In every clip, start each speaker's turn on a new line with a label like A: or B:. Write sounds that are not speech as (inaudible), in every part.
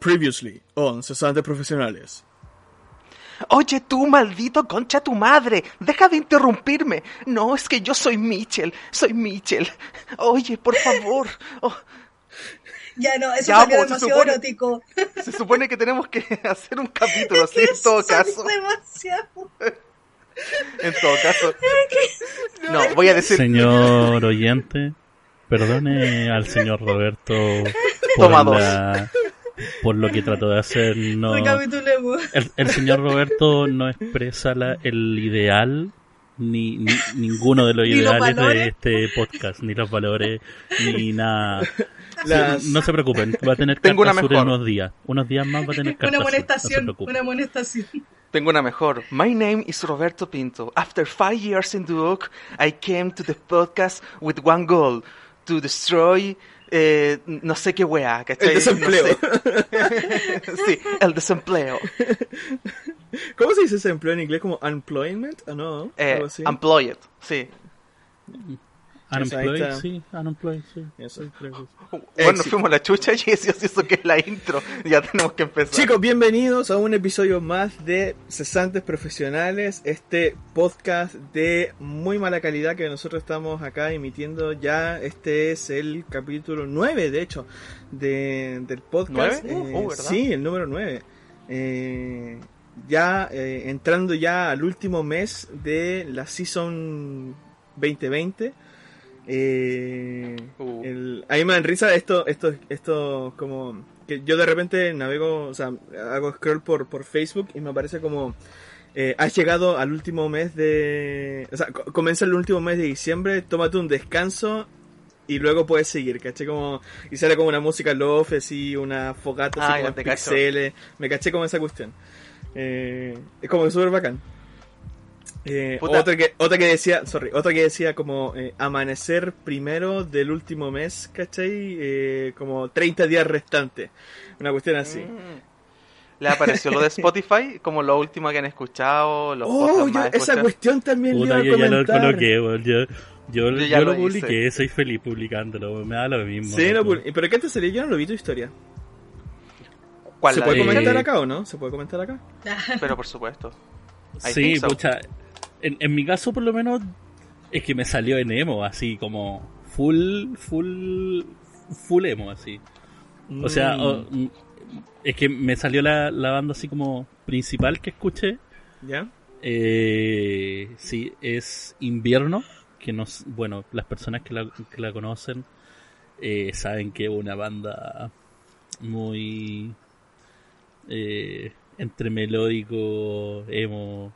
A: Previously, on Cesantes Profesionales.
B: Oye tú, maldito concha tu madre, deja de interrumpirme. No, es que yo soy Mitchell, soy Mitchell. Oye, por favor. Oh,
C: Ya no, eso
B: Ya,
C: sería
B: pues, se
C: demasiado
B: supone-
C: erótico.
B: se supone que tenemos que (laughs) hacer un capítulo, (laughs) ¿sí?
C: Que
B: En todo caso.
C: es demasiado.
B: En todo caso. (laughs) No, voy a decir.
D: Señor oyente, perdone al señor Roberto por,
B: Toma dos.
D: la- por lo que trató de hacer. No, el, el señor Roberto no expresa la- el ideal, ni, ni- ninguno de los
C: Ni los
D: ideales de este podcast, ni los valores, ni nada. (laughs)
A: Las-
D: No se preocupen, va a tener
B: Tengo una
D: carta en unos días. Unos días más va a tener carta (laughs)
C: Una
D: no
C: amonestación,
D: preocupen.
C: una amonestación.
B: Tengo una mejor. My name is Roberto Pinto. After five years in Duoc, I came to the podcast with one goal. To destroy... eh, no sé qué wea, ¿cachai?
A: El desempleo.
B: No sé. (laughs) sí, el desempleo. (laughs)
A: ¿Cómo se dice ese empleo en inglés? ¿Como unemployment? ¿O no?
B: Eh, employed, sí.
D: Unemployed, sí, unemployed, sí.
A: Eso.
B: Bueno, fuimos a la chucha (laughs) y eso, eso que es la intro. Ya tenemos que empezar.
A: Chicos, bienvenidos a un episodio más de Cesantes Profesionales, este podcast de muy mala calidad que nosotros estamos acá emitiendo ya. Este es el capítulo 9, de hecho, de, del podcast.
B: ¿Nueve?
A: Eh,
B: uh, ¿verdad?
A: sí, el número 9. Eh, ya eh, entrando ya al último mes de la Season 2020. Eh,
B: Uh.
A: el- a mí me dan risa esto, esto, esto como que yo de repente navego, o sea, hago scroll por, por Facebook y me aparece como eh, has llegado al último mes de, o sea, co- comienza el último mes de diciembre, tómate un descanso y luego puedes seguir, ¿caché? Como, y sale como una música love, así, una fogata, así
B: Ah,
A: como
B: ya
A: en
B: te
A: pixeles, me caché como esa cuestión. Eh, es como súper bacán. Eh,
B: Puta.
A: otra que otra que decía sorry otra que decía como eh, amanecer primero del último mes ¿cachai? Eh, como 30 días restantes una cuestión así
B: Mm. ¿Le apareció lo de (laughs) Spotify? Como lo último que han escuchado, los
A: oh yo
B: más
A: esa cuestión también le iba
D: Puta,
A: a
D: yo ya lo coloqué. Yo, yo,
B: Yo
D: yo,
B: ya
D: lo
B: lo hice.
D: publiqué, soy feliz publicándolo, me da lo mismo.
A: sí pero qué te salió yo no lo vi tu historia
B: ¿Cuál
A: se
B: la
A: puede
B: de-
A: comentar
D: Eh,
A: acá o no se puede comentar acá
B: Pero por supuesto. I
D: Sí,
B: so.
D: pucha. En, en mi caso, por lo menos, es que me salió en emo, así como full, full, full emo, así. O sea,
A: Mm,
D: o- mm, es que me salió la, la banda así como principal que escuché.
A: ya
D: Eh, sí, es Invierno, que nos, bueno, las personas que la, que la conocen eh, saben que es una banda muy eh, entre melódico, emo,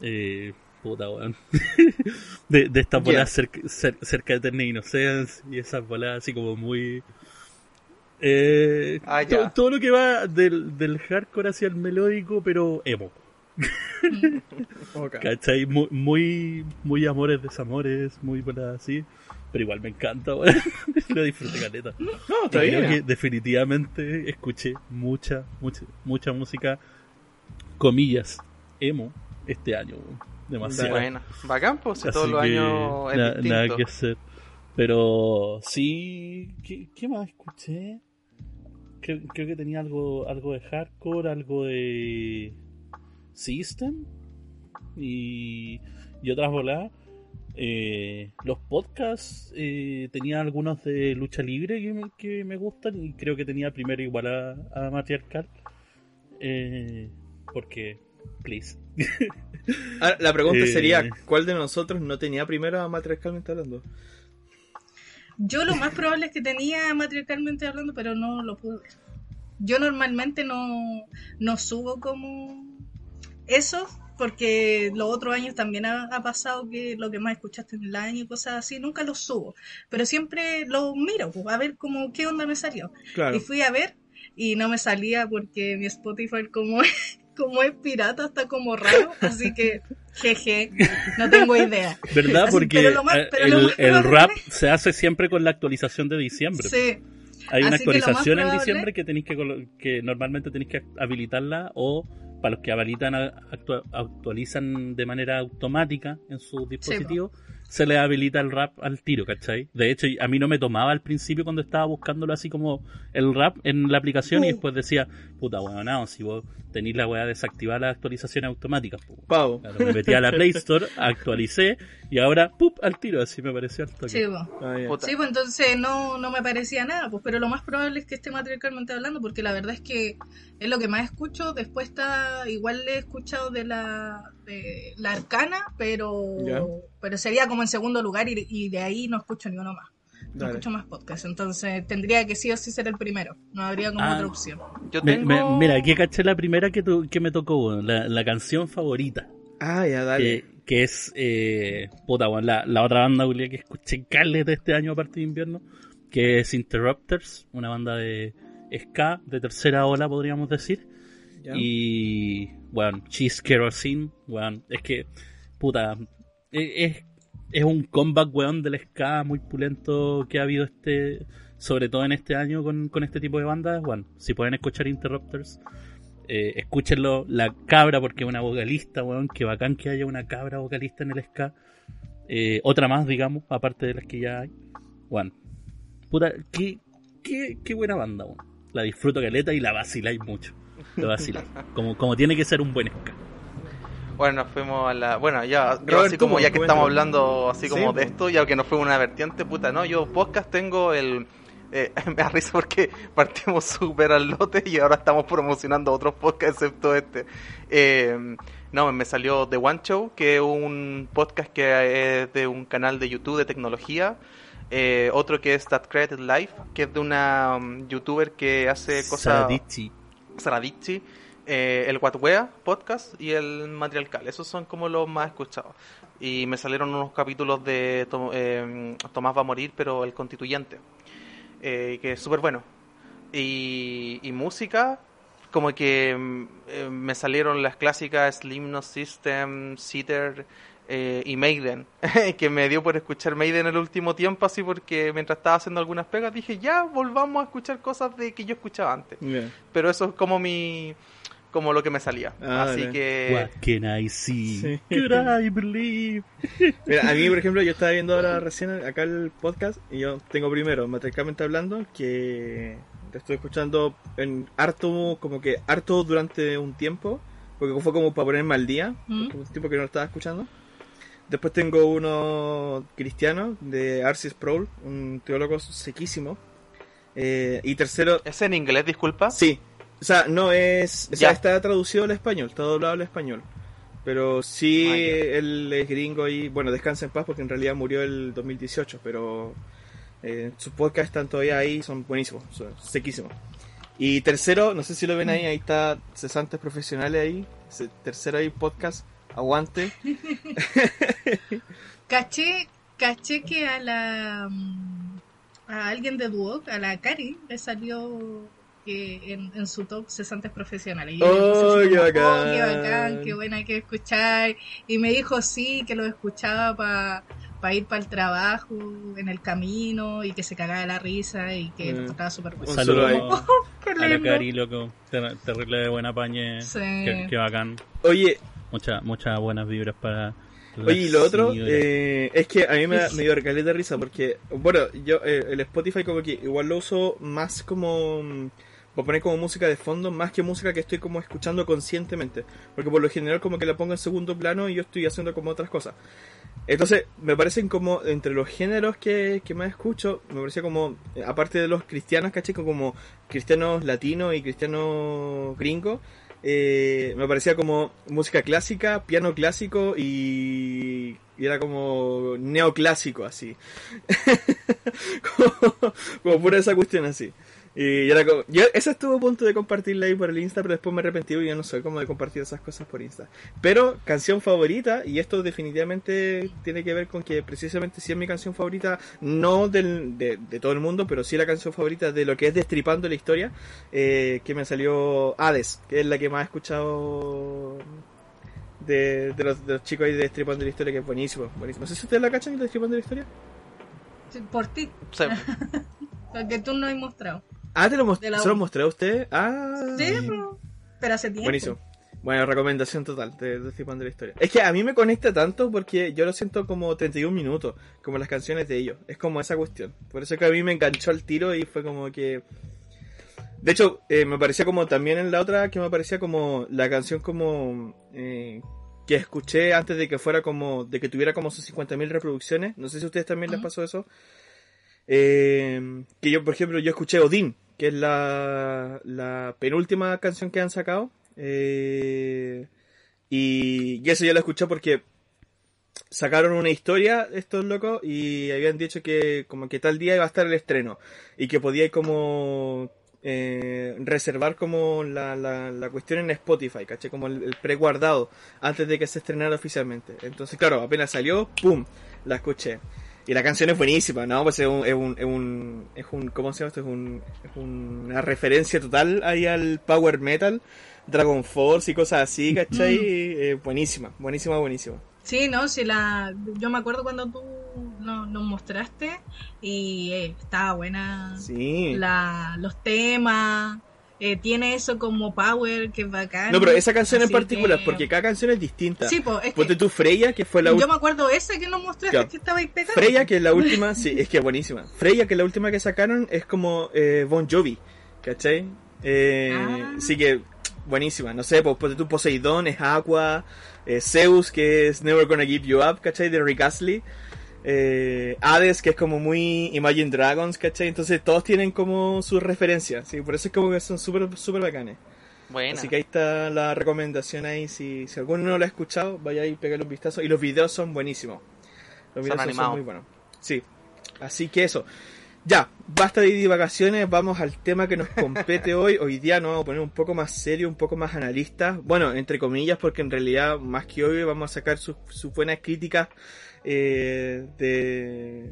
D: eh, puta weón. (laughs) de, de estas bolas cerca, cer- cerca de Eterna Innocence y esas bolas así como muy... Eh,
B: Ah,
D: todo lo que va del, del hardcore hacia el melódico, pero emo. (laughs)
A: Ok.
D: ¿Cachai? Muy, muy, muy amores, desamores, muy bolas así. Pero igual me encanta, weón. (laughs) Lo disfruté caleta.
A: no está
D: creo que definitivamente escuché mucha, mucha, mucha música, comillas, emo, este año. Demasiado.
B: Bueno, bacán, pues, si todos los años es
D: na-
B: distinto.
D: nada que hacer. Pero sí, ¿qué, qué más escuché? Creo, creo que tenía algo, algo de hardcore, algo de System y, y otras voladas. Eh, los podcasts eh, tenía algunos de lucha libre que me, que me gustan y creo que tenía primero igual a, a Matriarcal. Eh, porque, please. (laughs)
A: Ahora, la pregunta
D: Eh.
A: sería ¿cuál de nosotros no tenía primero a matriarcalmente hablando?
C: Yo lo más probable es que tenía matriarcalmente hablando, pero no lo pude ver. Yo normalmente no, no subo como eso, porque los otros años también ha, ha pasado que lo que más escuchaste en el año y cosas así, nunca los subo. Pero siempre lo miro, pues, a ver cómo, qué onda me salió.
A: claro
C: Y fui a ver y no me salía porque mi Spotify como es, (laughs) como es pirata está como raro, así que jeje, no tengo idea.
D: ¿Verdad?
C: Así,
D: Porque
C: pero lo más-
D: eh,
C: pero
D: el, rap se hace siempre con la actualización de diciembre.
C: Sí,
D: Hay una
C: así
D: actualización en diciembre que tenéis que, que normalmente tenéis que habilitarla o para los que habilitan actualizan de manera automática en sus dispositivos se le habilita el rap al tiro, ¿cachai? De hecho, a mí no me tomaba al principio cuando estaba buscándolo así como el rap en la aplicación y después decía, puta weón, si vos tenéis la weá desactivar las actualizaciones automáticas. po".
A: Pavo.
D: Claro, me metí a la Play Store, (laughs) actualicé y ahora, ¡pup! al tiro, así me pareció al toque.
C: Sí.
A: Ah.
C: Sí, pues entonces no, no me parecía nada, pues, pero lo más probable es que esté matriarcalmente hablando, porque la verdad es que es lo que más escucho. Después está, igual le he escuchado de la, de la arcana, pero,
A: Ya.
C: pero sería como en segundo lugar y, y de ahí no escucho ni uno más. No
A: Dale.
C: escucho más podcast, entonces tendría que sí o sí ser el primero, no habría como
D: Ah.
C: otra opción.
B: Yo
D: Me-
B: tengo...
D: me- mira, aquí caché la primera que, tu- que me tocó, la, la canción favorita.
A: Ah, ya, dale.
D: que, que es eh, puta, weón, la, la otra banda Julia, que escuché Cales de este año aparte de invierno, que es Interrupters, una banda de ska de tercera ola podríamos decir.
A: Ya.
D: Y bueno, Cheese Kerosene, weón, es que puta, e- es, es un comeback weón del ska muy pulento que ha habido este sobre todo en este año con, con este tipo de bandas, bueno, si pueden escuchar Interrupters, eh, escúchenlo, la cabra, porque es una vocalista, weón, que bacán que haya una cabra vocalista en el ska. Eh, otra más, digamos, aparte de las que ya hay. Bueno, puta, qué, qué, qué buena banda, weón. La disfruto caleta y la vaciláis mucho. (laughs) Como, como tiene que ser un buen ska.
B: Bueno, nos fuimos a la... Bueno, ya, yo así como ya que estamos hablando así como
A: Sí,
B: de
A: po.
B: esto, ya que nos fue una vertiente, puta, no, yo podcast tengo el... eh, (laughs) me da risa porque partimos súper al lote y ahora estamos promocionando otros podcasts excepto este. Eh, no, me salió The One Show, que es un podcast que es de un canal de YouTube de tecnología. Eh, otro que es That Created Life, que es de una um, youtuber que hace cosas...
D: Saradichi,
B: eh, el Guatwea podcast y el Matriarcal. Esos son como los más escuchados. Y me salieron unos capítulos de To- eh, Tomás va a morir, pero el constituyente, eh, que es súper bueno. Y, y música, como que mm, eh, me salieron las clásicas Slim No System, Sitter eh, y Maiden, (laughs) que me dio por escuchar Maiden el último tiempo, así porque mientras estaba haciendo algunas pegas dije, ya volvamos a escuchar cosas de que yo escuchaba antes pero eso es como mi como lo que me salía
A: Ah,
B: así que
D: What can I see?
A: Sí.
D: Could I believe? (laughs)
A: Mira, a mí, por ejemplo, yo estaba viendo ahora recién acá el podcast y yo tengo primero, matricalmente hablando, que te estoy escuchando en harto, como que harto durante un tiempo, porque fue como para ponerme al día,
C: ¿Mm?
A: un tiempo que no lo estaba escuchando. Después tengo uno cristiano de Arcis Sproul, un teólogo sequísimo. Eh, y tercero,
B: es en inglés disculpa
A: Sí, o sea, no es. O sea,
B: Ya.
A: está traducido al español, está doblado al español. Pero sí,
B: Ah,
A: él es gringo y, bueno, descansa en paz porque en realidad murió el 2018, pero eh, sus podcasts están todavía ahí, son buenísimos, son sequísimos. Y tercero, no sé si lo ven ahí, ahí está cesantes profesionales ahí. Tercero ahí, podcast, aguante. (laughs)
C: Caché, caché que a la mm, a alguien de Duoc, a la Cari, le salió que en, en su top cesantes profesionales. Y
A: ¡Oh, qué
C: como,
A: bacán!
C: "Oh, qué bacán, qué buena que escuchar. Y me dijo sí, que lo escuchaba para ir para el trabajo, en el camino, y que se cagaba la risa y que
A: Mm.
C: lo tocaba súper bueno.
D: Saludos
C: Qué (laughs)
D: a la. Cari, loco. Ter- Terrible de buena pañe.
C: Sí.
D: Qué, qué bacán.
A: Oye,
D: Muchas muchas buenas vibras para.
A: Oye, y lo otro eh, es que a mí me, da- me dio recalés de risa porque, bueno, yo eh, el Spotify como que igual lo uso más como mm, para poner como música de fondo, más que música que estoy como escuchando conscientemente, porque por lo general como que la pongo en segundo plano y yo estoy haciendo como otras cosas. Entonces, me parecen como, entre los géneros que, que más escucho, me parecía como, eh, aparte de los cristianos, caché, como cristianos latinos y cristianos gringos, eh, me parecía como música clásica, piano clásico y, era como neoclásico así. (laughs) como pura esa cuestión así. Y era como, yo, ese estuvo a punto de compartirla ahí por el Insta, pero después me arrepentí y yo no soy como de compartir esas cosas por Insta. Pero canción favorita, y esto definitivamente tiene que ver con que precisamente si es mi canción favorita, no del, de, de todo el mundo, pero sí la canción favorita de lo que es Destripando la Historia, eh, que me salió Hades, que es la que más he escuchado de, de, los, de los chicos ahí de Destripando la Historia, que es buenísimo, buenísimo. No sé si ustedes la cachan de Destripando la Historia.
C: Por ti,
B: O sea,
C: porque tú no has mostrado.
A: Ah, ¿te lo, mos-
C: De la
A: ¿se lo mostré a usted? Ah,
C: Sí, pero, pero hace tiempo.
A: buenísimo. Bueno, recomendación total de, de Flipando la Historia. Es que a mí me conecta tanto porque yo lo siento como 31 minutos, como las canciones de ellos. Es como esa cuestión. Por eso que a mí me enganchó al tiro y fue como que... De hecho, eh, me parecía como también en la otra que me parecía como la canción como... eh, que escuché antes de que fuera como... de que tuviera como sus 50.000 reproducciones. No sé si a ustedes también les pasó eso. Eh, que yo, por ejemplo, yo escuché Odín, que es la, la penúltima canción que han sacado. Eh, y, y eso yo lo escuché porque sacaron una historia estos locos y habían dicho que como que tal día iba a estar el estreno y que podía como eh, reservar como la, la, la cuestión en Spotify, caché como el, el preguardado antes de que se estrenara oficialmente. Entonces, claro, apenas salió, ¡pum! La escuché. Y la canción es buenísima, ¿no? Pues es un, es un, es un, es un ¿cómo se llama esto? Es, un, es una referencia total ahí al power metal, Dragon Force y cosas así, ¿cachai? Eh, buenísima, buenísima, buenísima.
C: Sí, no, sí, la, yo me acuerdo cuando tú no- nos mostraste y eh, estaba buena
A: Sí.
C: la, los temas, eh, tiene eso como power que es bacán.
A: No, pero esa canción en particular,
C: que-
A: porque cada canción es distinta.
C: Sí, pues, es
A: Ponte
C: que
A: tú Freya, que fue la
C: yo
A: última.
C: me acuerdo esa que nos mostraste
A: Claro.
C: que estaba ahí pegada.
A: Freya, que es la (laughs) última, sí, es que es buenísima. Freya, que es la última que sacaron, es como eh, Bon Jovi, ¿cachai? Eh,
C: Ah.
A: Sí que, buenísima. No sé, pues ponte tú Poseidón, es Aqua, eh, Zeus, que es Never Gonna Give You Up, ¿cachai? De Rick Astley. Eh, Hades, que es como muy Imagine Dragons, ¿cachai? Entonces todos tienen como sus referencias, ¿sí? Por eso es como que son súper, súper bacanes.
B: Buena.
A: Así que ahí está la recomendación ahí. Si, si alguno no lo ha escuchado, vaya ahí y pégale un vistazo. Y los videos son buenísimos. Los
B: Son
A: videos son,
B: animados.
A: muy buenos. Sí. Así que eso. Ya, basta de divagaciones, vamos al tema que nos compete (laughs) hoy. Hoy día nos vamos a poner un poco más serio, un poco más analista. Bueno, entre comillas, porque en realidad, más que hoy, vamos a sacar sus, sus buenas críticas eh,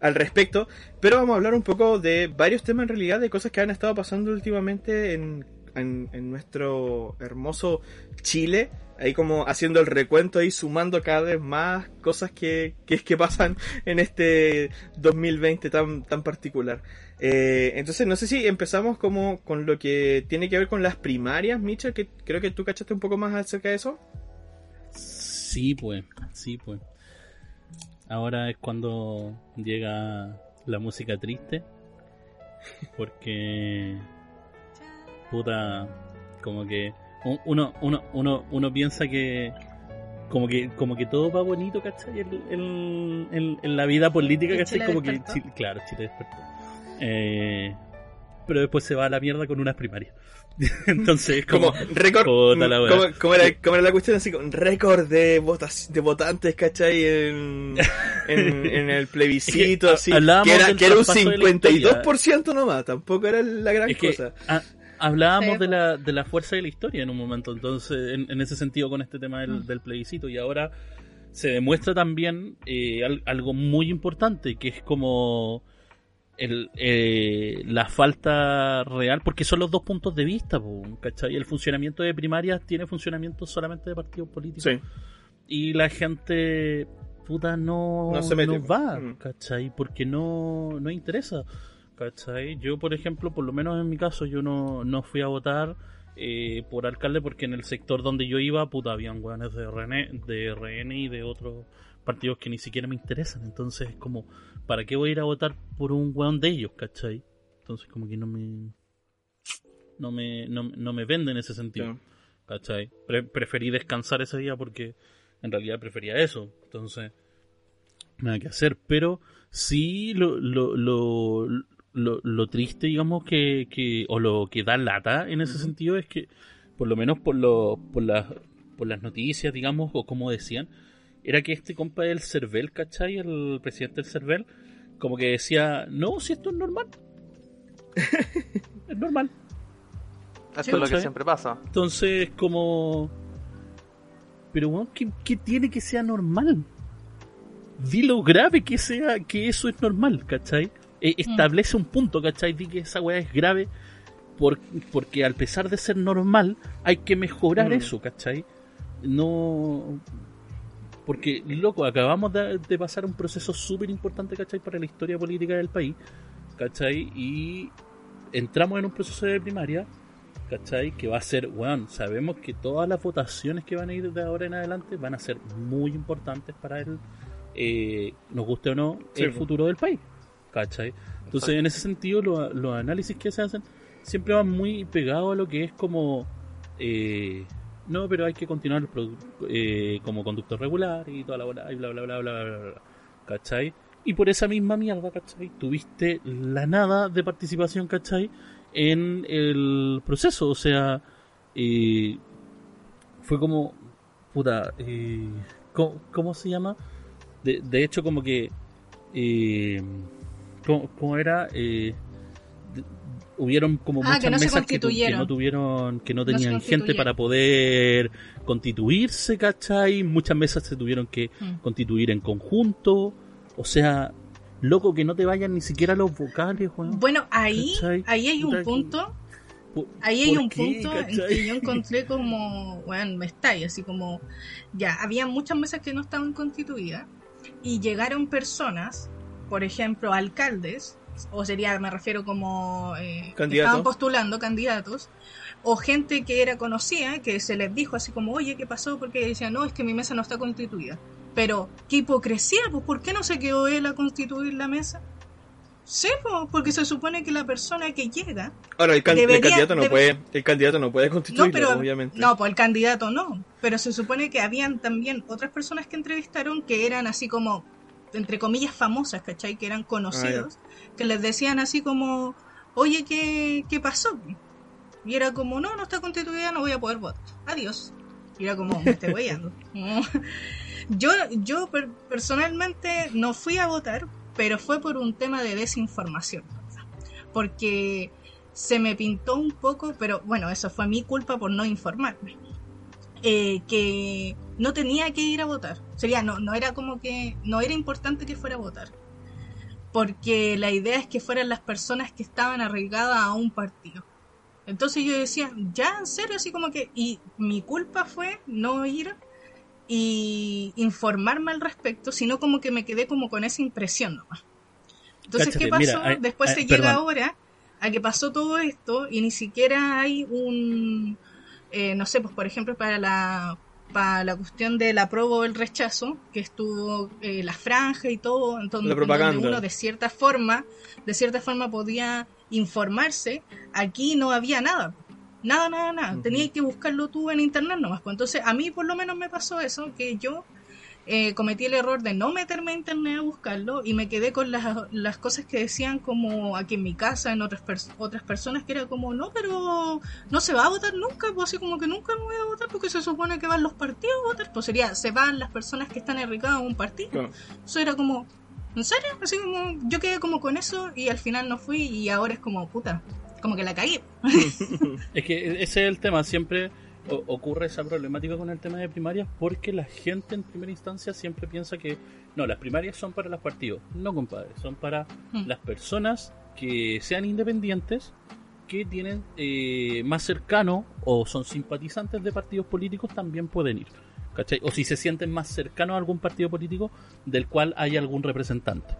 A: al respecto. Pero vamos a hablar un poco de varios temas en realidad, de cosas que han estado pasando últimamente en, en, en nuestro hermoso Chile. Ahí como haciendo el recuento y sumando cada vez más cosas que, que, que pasan en este 2020 tan, tan particular. Eh, entonces no sé si empezamos como con lo que tiene que ver con las primarias, Micha, que creo que tú cachaste un poco más acerca de eso.
D: Sí, pues, sí, pues. Ahora es cuando llega la música triste. Porque. Puta. Como que. Uno, uno, uno, uno piensa que. Como que, como que todo va bonito, ¿cachai? En, en- en- en la vida política,
C: ¿Y
D: ¿cachai?
C: Chile
D: Como que. Chile- claro, Chile despertó. Eh, pero después se va a la mierda con unas primarias. (laughs) Entonces, es
A: Como
D: como.
A: récord.
D: Puta la wea.
A: ¿cómo, cómo era, la cuestión? Así como récord de, votas, de votantes, ¿cachai? En, (laughs) en, en el plebiscito,
D: Es que
A: así. Que era, que era un
D: traspaso de la
A: 52% nomás, tampoco era la gran
D: Es que
A: cosa.
D: hablábamos
C: Sí,
D: de la, de la fuerza de la historia en un momento, entonces, en, en ese sentido con este tema del,
C: Mm.
D: del plebiscito, y ahora se demuestra también eh, al- algo muy importante, que es como el, eh, la falta real, porque son los dos puntos de vista, ¿cachai? El funcionamiento de primarias tiene funcionamiento solamente de partidos políticos,
A: Sí.
D: y la gente puta no,
A: No se mete.
D: va,
A: Mm.
D: ¿cachai? Porque no, no interesa, ¿cachai? Yo, por ejemplo, por lo menos en mi caso, yo no, no fui a votar eh, por alcalde porque en el sector donde yo iba, puta, habían hueones de RN, de RN y de otros partidos que ni siquiera me interesan, entonces es como, ¿para qué voy a ir a votar por un hueón de ellos, ¿cachai? Entonces como que no me... No me, no, no me vende en ese sentido. ¿cachai? Pre- preferí descansar ese día porque en realidad prefería eso. Entonces, nada que hacer. Pero sí lo, lo, lo, lo, lo triste, digamos, que, que, o lo que da lata en ese sentido es que, por lo menos por, lo, por, las, por las noticias, digamos, o como decían, era que este compa del CERVEL, ¿cachai? El presidente del CERVEL, como que decía, no, si esto es normal. (laughs) es normal.
B: Esto
D: Sí,
B: es lo que siempre pasa.
D: Entonces, como. Pero, weón, ¿qué, qué tiene que sea normal? Di lo grave que sea, que eso es normal, ¿cachai? Eh, establece un punto, ¿cachai? Di que esa weá es grave por- porque al pesar de ser normal, hay que mejorar
A: Mm.
D: eso, ¿cachai? No. Porque, loco, acabamos de, de pasar un proceso súper importante, ¿cachai? Para la historia política del país, ¿cachai? Y entramos en un proceso de primaria ¿cachai? Que va a ser, weón, sabemos que todas las votaciones que van a ir de ahora en adelante van a ser muy importantes para el, eh, nos guste o no,
A: Sí,
D: el futuro del país, ¿cachai? Entonces, en ese sentido, lo- los análisis que se hacen siempre van muy pegados a lo que es como, eh, no, pero hay que continuar eh, como conductor regular y toda la bola, y bla, bla, bla, bla, bla, bla, ¿cachai? Y por esa misma mierda, ¿cachai? Tuviste la nada de participación, ¿cachai? En el proceso, o sea, eh, fue como, puta, eh, ¿cómo, cómo se llama? De, de hecho, como que, eh, ¿cómo, cómo era? Hubieron como
C: Ah,
D: muchas
C: que no se
D: mesas que, tu- que
C: constituyeron.
D: no tuvieron, que no tenían gente para poder constituirse, ¿cachai? Muchas mesas se tuvieron que
C: Mm.
D: constituir en conjunto, o sea, loco que no te vayan ni siquiera los vocales, weón.
C: Bueno, ahí,
D: ¿Cachai?
C: ahí hay un punto,
D: ¿Por-
C: ahí hay un
D: qué,
C: punto en que yo (laughs) encontré como, bueno, me estallo, así como, ya, había muchas mesas que no estaban constituidas y llegaron personas, por ejemplo, alcaldes, o sería, me refiero como, eh, estaban postulando candidatos, o gente que era conocida, que se les dijo así como, oye, ¿qué pasó? Porque decían, no, es que mi mesa no está constituida. Pero, qué hipocresía, pues, ¿por qué no se quedó él a constituir la mesa? Sí, pues, porque se supone que la persona que llega
A: Ahora, el, can- el candidato no puede, el candidato no puede
C: No,
A: constituirlo,
C: pero
A: obviamente.
C: no, pues el candidato no. Pero se supone que habían también otras personas que entrevistaron que eran así como, entre comillas, famosas, ¿cachai? Que eran conocidos, que les decían así como, oye, ¿qué, qué pasó? Y era como, no, no está constituida, no voy a poder votar. Adiós. Y era como, me estoy weyando. (laughs) (laughs) yo, yo per- personalmente no fui a votar, pero fue por un tema de desinformación. Porque se me pintó un poco, pero bueno, eso fue mi culpa por no informarme. eh, que no tenía que ir a votar. Sería, no, no era como que, no era importante que fuera a votar. Porque la idea es que fueran las personas que estaban arraigadas a un partido. Entonces yo decía, ya, en serio, así como que, y mi culpa fue no ir y informarme al respecto, sino como que me quedé como con esa impresión nomás. Entonces,
D: Cáchate,
C: ¿qué pasó?
D: mira,
C: Después se llega
D: perdón.
C: ahora a que pasó todo esto y ni siquiera hay un, eh, no sé, pues por ejemplo para la para la cuestión del apruebo o el rechazo, que estuvo eh, la franja y todo, entonces
A: La propaganda.
C: donde uno de cierta forma, de cierta forma podía informarse, aquí no había nada. Nada, nada, nada.
A: Ujú.
C: Tenías que buscarlo tú en internet nomás. Pues entonces, a mí por lo menos me pasó eso, que yo eh, cometí el error de no meterme a internet a buscarlo y me quedé con las, las cosas que decían como aquí en mi casa, en otras, pers- otras personas, que era como, no, pero no se va a votar nunca, pues así como que nunca me voy a votar porque se supone que van los partidos a votar, pues sería, se van las personas que están enricadas a un partido.
A: Claro.
C: Eso era como, ¿en serio? Así como, yo quedé como con eso y al final no fui y ahora es como, puta, como que la caí. (laughs)
D: Es que ese es el tema, siempre o- ocurre esa problemática con el tema de primarias porque la gente en primera instancia siempre piensa que no, las primarias son para los partidos. No, compadre, son para
C: Mm.
D: las personas que sean independientes, que tienen eh, más cercano o son simpatizantes de partidos políticos también pueden ir. ¿cachai? O si se sienten más cercanos a algún partido político del cual hay algún representante.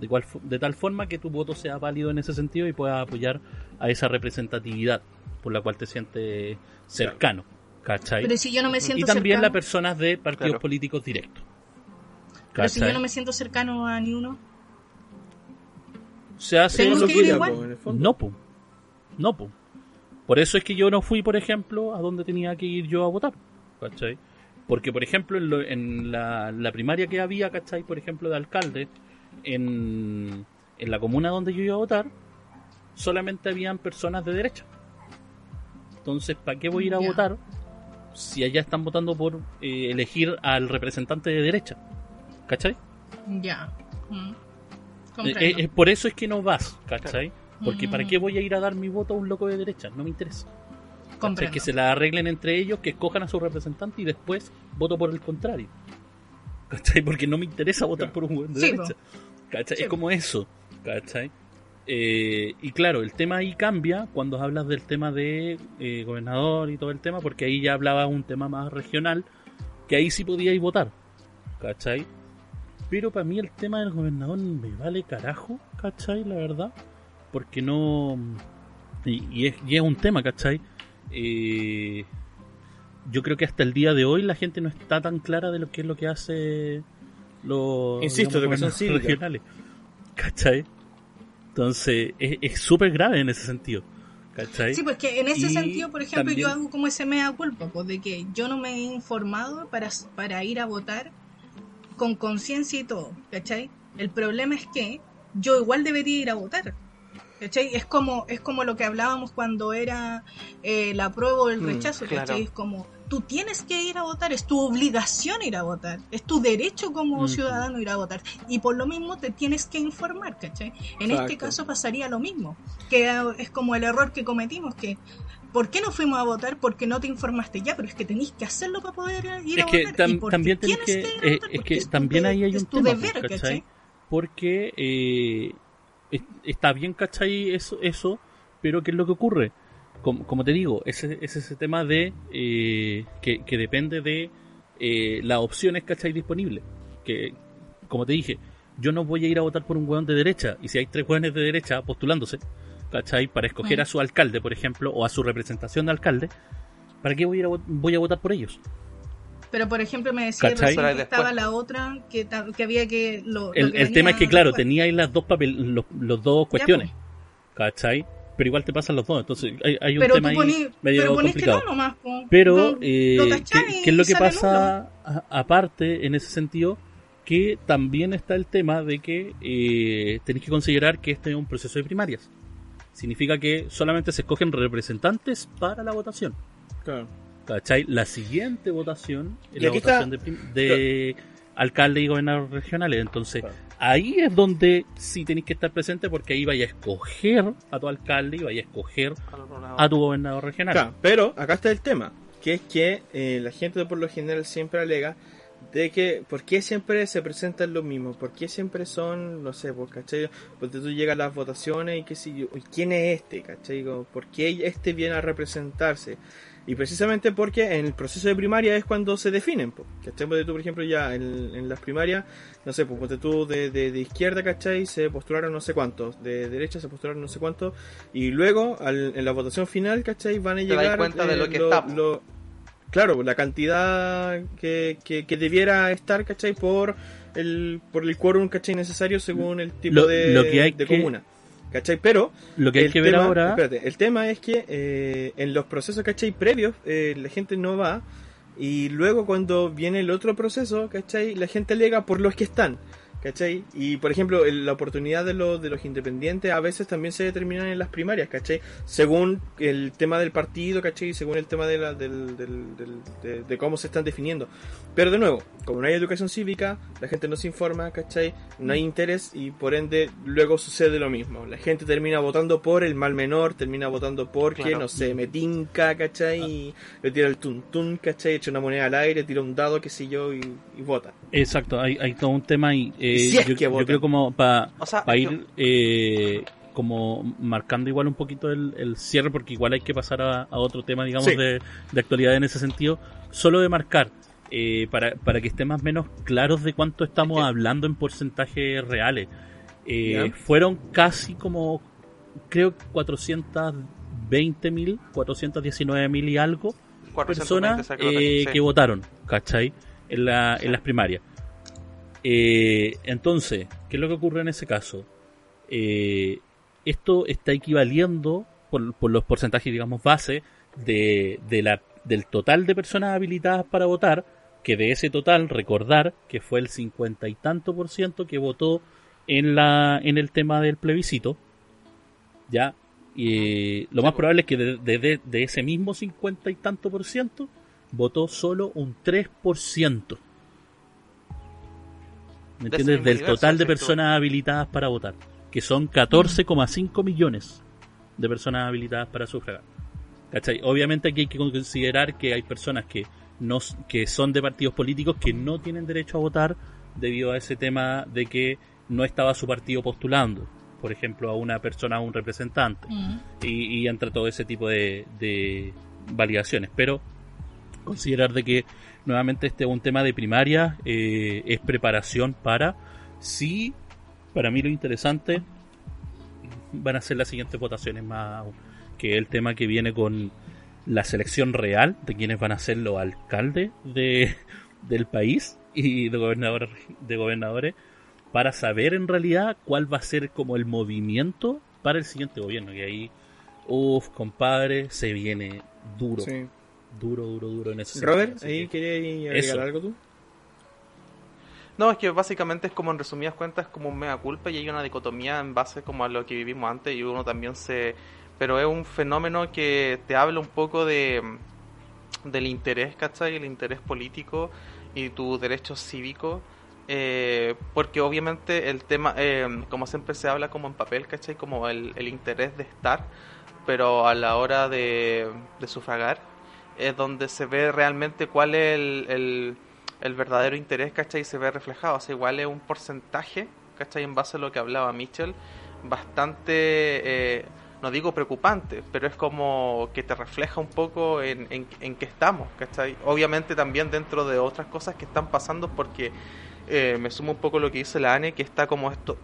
D: De, cual, de tal forma que tu voto sea válido en ese sentido y puedas apoyar a esa representatividad por la cual te sientes cercano. ¿Cachai?
C: Pero si yo no me siento
D: y también
C: cercano,
D: las personas de partidos
B: Claro.
D: políticos directos.
C: pero si yo no me siento cercano a ni uno,
D: Se hace
C: Tengo
A: Eso
C: que ir
A: lo que
C: igual.
A: po, en el fondo.
D: No, po. No, po. Por eso es que yo no fui, por ejemplo, a donde tenía que ir yo a votar. ¿Cachai? Porque, por ejemplo, en, lo- en la, la primaria que había, ¿cachai? Por ejemplo, de alcalde, en, en la comuna donde yo iba a votar, solamente habían personas de derecha. Entonces, ¿para qué voy a ir a votar si allá están votando por eh, elegir al representante de derecha? ¿Cachai?
C: ya. Mm.
D: Eh, por eso es que no vas, ¿cachai? Porque
C: Mm.
D: ¿para qué voy a ir a dar mi voto a un loco de derecha? No me interesa.
C: Comprendo.
D: Que se la arreglen entre ellos, que escojan a su representante y después voto por el contrario. ¿Cachai? Porque no me interesa votar por un buen de
C: Sí,
D: derecha. ¿Cachai?
C: Sí,
D: es como eso. ¿Cachai? Eh, y claro, el tema ahí cambia cuando hablas del tema de eh, gobernador y todo el tema, porque ahí ya hablaba un tema más regional, que ahí sí podíais votar. ¿Cachai? Pero para mí el tema del gobernador me vale carajo, ¿cachai? La verdad. Porque no... Y, y es, y es un tema, ¿cachai? eh, yo creo que hasta el día de hoy la gente no está tan clara de lo que es lo que hace los
A: Insisto,
D: digamos,
A: cívica.
D: regionales. ¿Cachai? Entonces, es súper grave en ese sentido. ¿Cachai?
C: Sí, pues que en ese
D: Y
C: sentido, por ejemplo, yo hago como ese mea culpa, pues de que yo no me he informado para, para ir a votar con conciencia y todo, ¿cachai? El problema es que yo igual debería ir a votar. ¿Cachai? Es como, es como lo que hablábamos cuando era eh, el apruebo o el
B: Mm,
C: rechazo. Es como, tú tienes que ir a votar, es tu obligación ir a votar, es tu derecho como ciudadano ir a votar. Y por lo mismo te tienes que informar, ¿cachai? En este caso pasaría lo mismo, que es como el error que cometimos, que ¿por qué no fuimos a votar? Porque no te informaste ya, pero es que tenéis que hacerlo para poder ir
D: es
C: a
D: que
C: votar.
D: tam-
C: y
D: también tenés
C: tienes
D: que,
C: ir a
D: eh,
C: votar,
D: es que también ahí hay
C: es
D: un
C: tu
D: tema,
C: deber,
D: ¿cachai?
C: ¿cachai?
D: Porque eh, es- está bien, ¿cachai? Eso, eso, pero ¿qué es lo que ocurre? Como, como te digo, ese es ese tema de eh, que, que depende de eh, las opciones, ¿cachai? Disponibles. Que, como te dije, yo no voy a ir a votar por un hueón de derecha, y si hay tres hueones de derecha postulándose, ¿cachai? Para escoger a su alcalde, por ejemplo, o a su representación de alcalde, ¿para qué voy a ir a, vo- voy a votar por ellos?
C: Pero por ejemplo me decía
B: ahí
C: que estaba la otra, que, había que... Lo, lo
D: El,
C: que
D: el tema es que, claro,
C: después.
D: teníais las dos papel, los, los dos cuestiones,
C: pues.
D: ¿cachai? Pero igual te pasan los dos, entonces hay, hay un
C: Pero
D: tema ahí medio
C: pero ponís que
D: complicado.
C: no nomás, po.
D: Pero,
C: No,
D: eh, ¿qué, es lo que pasa a- aparte en ese sentido? Que también está el tema de que eh, tenéis que considerar que este es un proceso de primarias. Significa que solamente se escogen representantes para la votación.
A: Claro.
D: ¿Cachai? La siguiente votación es la votación
A: está-
D: de, de alcalde y gobernadores regionales. Entonces,
A: Claro.
D: ahí es donde sí tenéis que estar presente porque ahí vaya a escoger a tu alcalde y vaya a escoger a tu gobernador regional.
A: Claro, pero acá está el tema, que es que eh, la gente por lo general siempre alega de que, ¿por qué siempre se presentan los mismos? ¿Por qué siempre son, no sé, pues, ¿cachai? Porque tú llegas a las votaciones y qué sé yo, ¿y ¿quién es este? ¿Cachai? ¿Por qué este viene a representarse? Y precisamente porque en el proceso de primaria es cuando se definen, pues, ¿cachai? Porque tú, por ejemplo, ya en, en las primarias, no sé, pues, ponte tú de, de, de izquierda, ¿cachai? Se postularon no sé cuántos, de derecha se postularon no sé cuántos, y luego al- en la votación final, ¿cachai? Van a llegar...
B: cuenta de
A: eh,
B: lo que está, po.
A: lo- claro, la cantidad que, que, que debiera estar, ¿cachai? Por el, por el quórum, ¿cachai? Necesario según el tipo
D: Lo-
A: de,
D: lo que hay
A: de
D: que-
A: comuna. ¿Cachai? Pero
D: Lo que hay
A: el
D: que ver
A: tema-
D: ahora,
A: espérate, el tema es que eh, en los procesos, ¿cachai? Previos, eh, la gente no va. Y luego cuando viene el otro proceso, ¿cachai? La gente alega por los que están. ¿Cachai? Y por ejemplo, la oportunidad de los, de los independientes a veces también se determinan en las primarias, ¿cachai? Según el tema del partido, ¿cachai? Según el tema de, la, del, del- del- de, de cómo se están definiendo. Pero de nuevo, como no hay educación cívica, la gente no se informa, ¿cachai? No hay interés y por ende luego sucede lo mismo. La gente termina votando por el mal menor, termina votando porque,
B: Claro.
A: no sé, me tinca, ¿cachai? Y le tira el tuntún, ¿cachai? Echa una moneda al aire, tira un dado, qué sé yo, y, y vota.
D: exacto, hay, hay todo un tema ahí. eh,
A: Si es
D: yo,
A: que
D: yo creo como para
B: O sea,
D: ir eh, como marcando igual un poquito el, el cierre, porque igual hay que pasar a, a otro tema, digamos,
A: Sí.
D: de, de actualidad en ese sentido, solo de marcar. eh, para, para que esté más o menos claros de cuánto estamos
B: Es que-
D: hablando en porcentajes reales. Eh, fueron casi como, creo, 420 mil, 419 mil y algo
B: 420
D: personas eh, que votaron, ¿cachai? En, la, en las primarias. Eh, entonces, ¿qué es lo que ocurre en ese caso? Eh, esto está equivaliendo por, por los porcentajes, digamos, base de, de la, del total de personas habilitadas para votar, que de ese total recordar que fue el cincuenta y tanto por ciento que votó en, la, en el tema del plebiscito, ¿ya? Y lo
B: Sí,
D: más probable es que de, de- ese mismo cincuenta y tanto por ciento votó solo un 3%. ¿Me
B: De ese
D: entiendes? Del total de personas habilitadas para votar, que son 14,5 millones de personas habilitadas para sufragar. ¿Cachai? Obviamente aquí hay que considerar que hay personas que no que son de partidos políticos que no tienen derecho a votar debido a ese tema de que no estaba su partido postulando, por ejemplo, a una persona, a un representante
C: Mm.
D: y, y entre todo ese tipo de, de validaciones. Pero considerar de que nuevamente este es un tema de primaria, eh, es preparación para, sí, para mí lo interesante van a ser las siguientes votaciones más que el tema que viene con la selección real de quienes van a ser los alcaldes de, del país y de gobernadores, de gobernadores para saber en realidad cuál va a ser como el movimiento para el siguiente gobierno. Y ahí, uff, compadre, se viene duro.
A: Sí.
D: Duro, duro, duro en ese
A: Robert, ahí
D: que-
A: querías
D: Eso.
A: agregar algo tú.
B: No, es que básicamente es como en resumidas cuentas es como un mega culpa y hay una dicotomía en base como a lo que vivimos antes y uno también se... Pero es un fenómeno que te habla un poco de del interés, ¿cachai? El interés político y tus derechos cívicos. eh, porque obviamente el tema, eh, como siempre se habla como en papel, ¿cachai? Como el, el interés de estar, pero a la hora de, de sufragar es donde se ve realmente cuál es el, el, verdadero interés, ¿cachai? Y se ve reflejado. O sea, igual es un porcentaje, ¿cachai? En base a lo que hablaba Mitchell, bastante, eh, no digo preocupante, pero es como que te refleja un poco en, en, en qué estamos, ¿cachai? Obviamente también dentro de otras cosas que están pasando, porque eh, me sumo un poco a lo que dice la ANE, que está como esto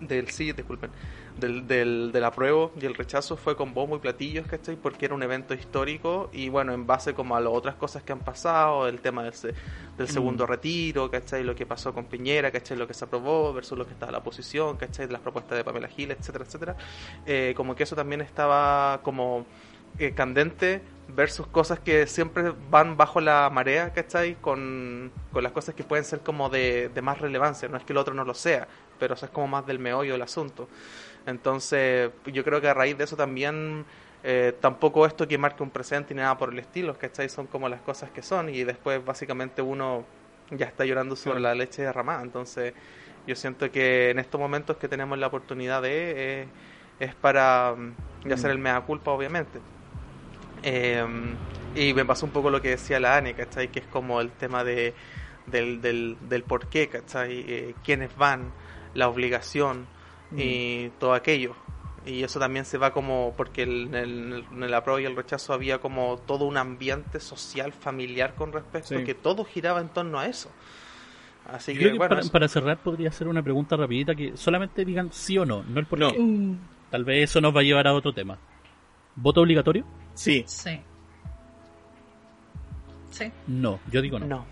B: del sí, disculpen, del, del, del apruebo y el rechazo fue con bombo y platillos, ¿cachai? Porque era un evento histórico y bueno, en base como a las otras cosas que han pasado, el tema del, se- del segundo retiro, ¿cachai? Lo que pasó con Piñera, ¿cachai? Lo que se aprobó versus lo que estaba la oposición, ¿cachai? Las propuestas de Pamela Gil, etcétera, etcétera. Eh, como que eso también estaba como eh, candente versus cosas que siempre van bajo la marea, ¿cachai? Con, con las cosas que pueden ser como de, de más relevancia, no es que el otro no lo sea, pero eso es como más del meollo del asunto. Entonces, yo creo que a raíz de eso también, eh, tampoco esto que marque un presente ni nada por el estilo, ¿cachai? Son como las cosas que son y después básicamente uno ya está llorando sobre la leche derramada. Entonces, yo siento que en estos momentos que tenemos la oportunidad de, eh, es para mm, hacer el mea culpa, obviamente. Eh, y me pasó un poco lo que decía la Ane, ¿cachai? Que es como el tema de, del, del, del por qué, ¿cachai? Eh, quiénes van, la obligación y todo aquello. Y eso también se va como, porque el- en el, en el apruebo y el rechazo había como todo un ambiente social, familiar con respecto,
A: Sí.
B: que todo giraba en torno a eso. Así
D: Yo
B: que,
D: creo que
B: bueno,
D: para,
B: eso-
D: para cerrar podría ser una pregunta rapidita que solamente digan sí o no, no el por
A: No.
D: qué.
C: Uh,
D: Tal vez eso nos va a llevar a otro tema. ¿Voto obligatorio?
A: Sí.
C: sí. Sí.
D: No, yo digo no.
B: no.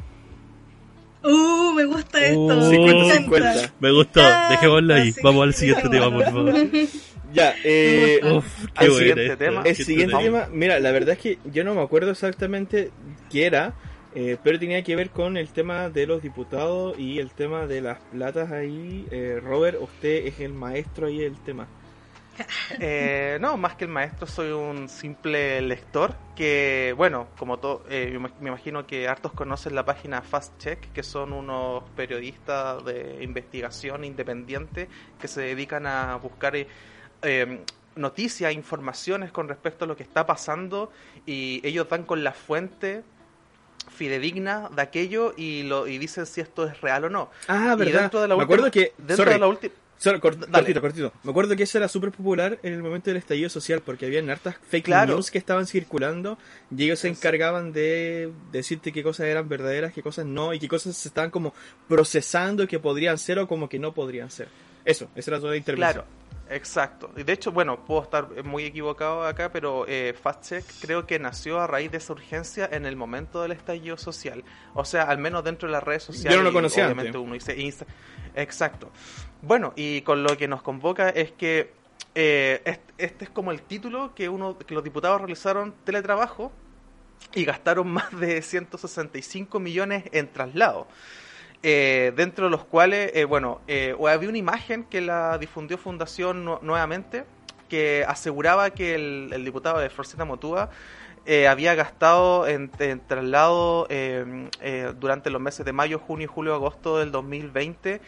C: Uh, me gusta esto.
D: Uh,
C: me
A: 50-50.
C: encanta.
D: Me gustó,
C: Ah,
D: dejémoslo ahí. Vamos al siguiente tema, por favor. (laughs)
A: Ya, eh,
D: Uf, qué
B: Al siguiente
D: esto,
B: tema.
A: el siguiente tema, mira, la verdad es que yo no me acuerdo exactamente qué era, eh, pero tenía que ver con el tema de los diputados y el tema de las platas ahí. Eh, Robert, usted es el maestro ahí del tema. (laughs)
B: Eh, no, más que el maestro, soy un simple lector que, bueno, como todo, eh, me imagino que hartos conocen la página Fast Check, que son unos periodistas de investigación independiente que se dedican a buscar eh, eh, noticias, informaciones con respecto a lo que está pasando y ellos dan con la fuente fidedigna de aquello y lo y dicen si esto es real o no.
A: Ah,
B: Y
A: verdad.
B: dentro de la
A: me acuerdo que.
B: dentro
A: sorry,
B: de la última Dale.
A: cortito, cortito. Me acuerdo que eso era súper popular en el momento del estallido social porque habían hartas fake
B: Claro.
A: news que estaban circulando y ellos se encargaban de decirte qué cosas eran verdaderas, qué cosas no y qué cosas se estaban como procesando que podrían ser o como que no podrían ser. Eso, esa era toda la intervención.
B: Claro, exacto. Y de hecho, bueno, puedo estar muy equivocado acá, pero eh, FastCheck creo que nació a raíz de esa urgencia en el momento del estallido social. O sea, al menos dentro de las redes sociales.
A: Yo no lo conocía
B: Obviamente
A: antes.
B: uno dice Insta. Exacto. Bueno, y con lo que nos convoca es que eh, est- este es como el título que uno que los diputados realizaron teletrabajo y gastaron (laughs) más de 165 millones en traslado. Eh, dentro de los cuales, eh, bueno, eh, había una imagen que la difundió Fundación nu- nuevamente, que aseguraba que el, diputado de Forceta Motúa eh, había gastado en, traslado durante los meses de mayo, junio, julio, agosto del 2020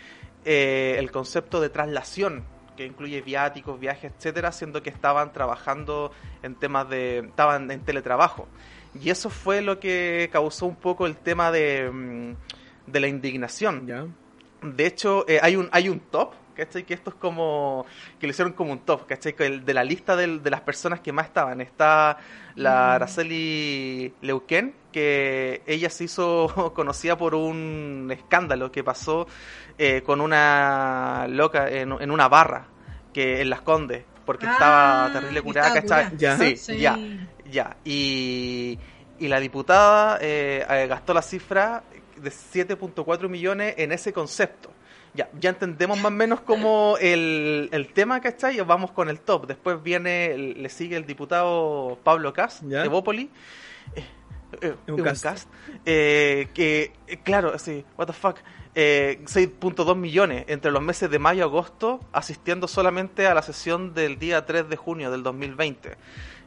B: eh, el concepto de traslación que incluye viáticos, viajes, etcétera, siendo que estaban trabajando en temas de estaban en teletrabajo. Y eso fue lo que causó un poco el tema de, mm, de la indignación. De hecho, eh, hay un hay un top, ¿cachai? Que esto es como, que lo hicieron como un top, ¿cachai? De la lista del- de las personas que más estaban, está la Araceli Leuquén, que ella se hizo (laughs) conocida por un escándalo que pasó eh, con una loca en, en una barra, que en Las Condes, porque
C: Ah,
B: estaba terrible
C: que
B: curada,
C: estaba
B: ¿cachai?
C: curada.
A: Ya.
B: Sí,
C: Sí.
B: ya. Ya, y, y la diputada eh, eh, gastó la cifra de 7.4 millones en ese concepto. Ya, ya entendemos más o menos como el, el tema, ¿cachai? Vamos con el top. Después viene, le sigue el diputado Pablo Cas, de Bópoli. Eh, eh,
A: Un
B: un
A: cast.
B: cast. Eh, que, eh, claro, sí, what the fuck. Eh, 6.2 millones entre los meses de mayo y agosto, asistiendo solamente a la sesión del día 3 de junio del 2020.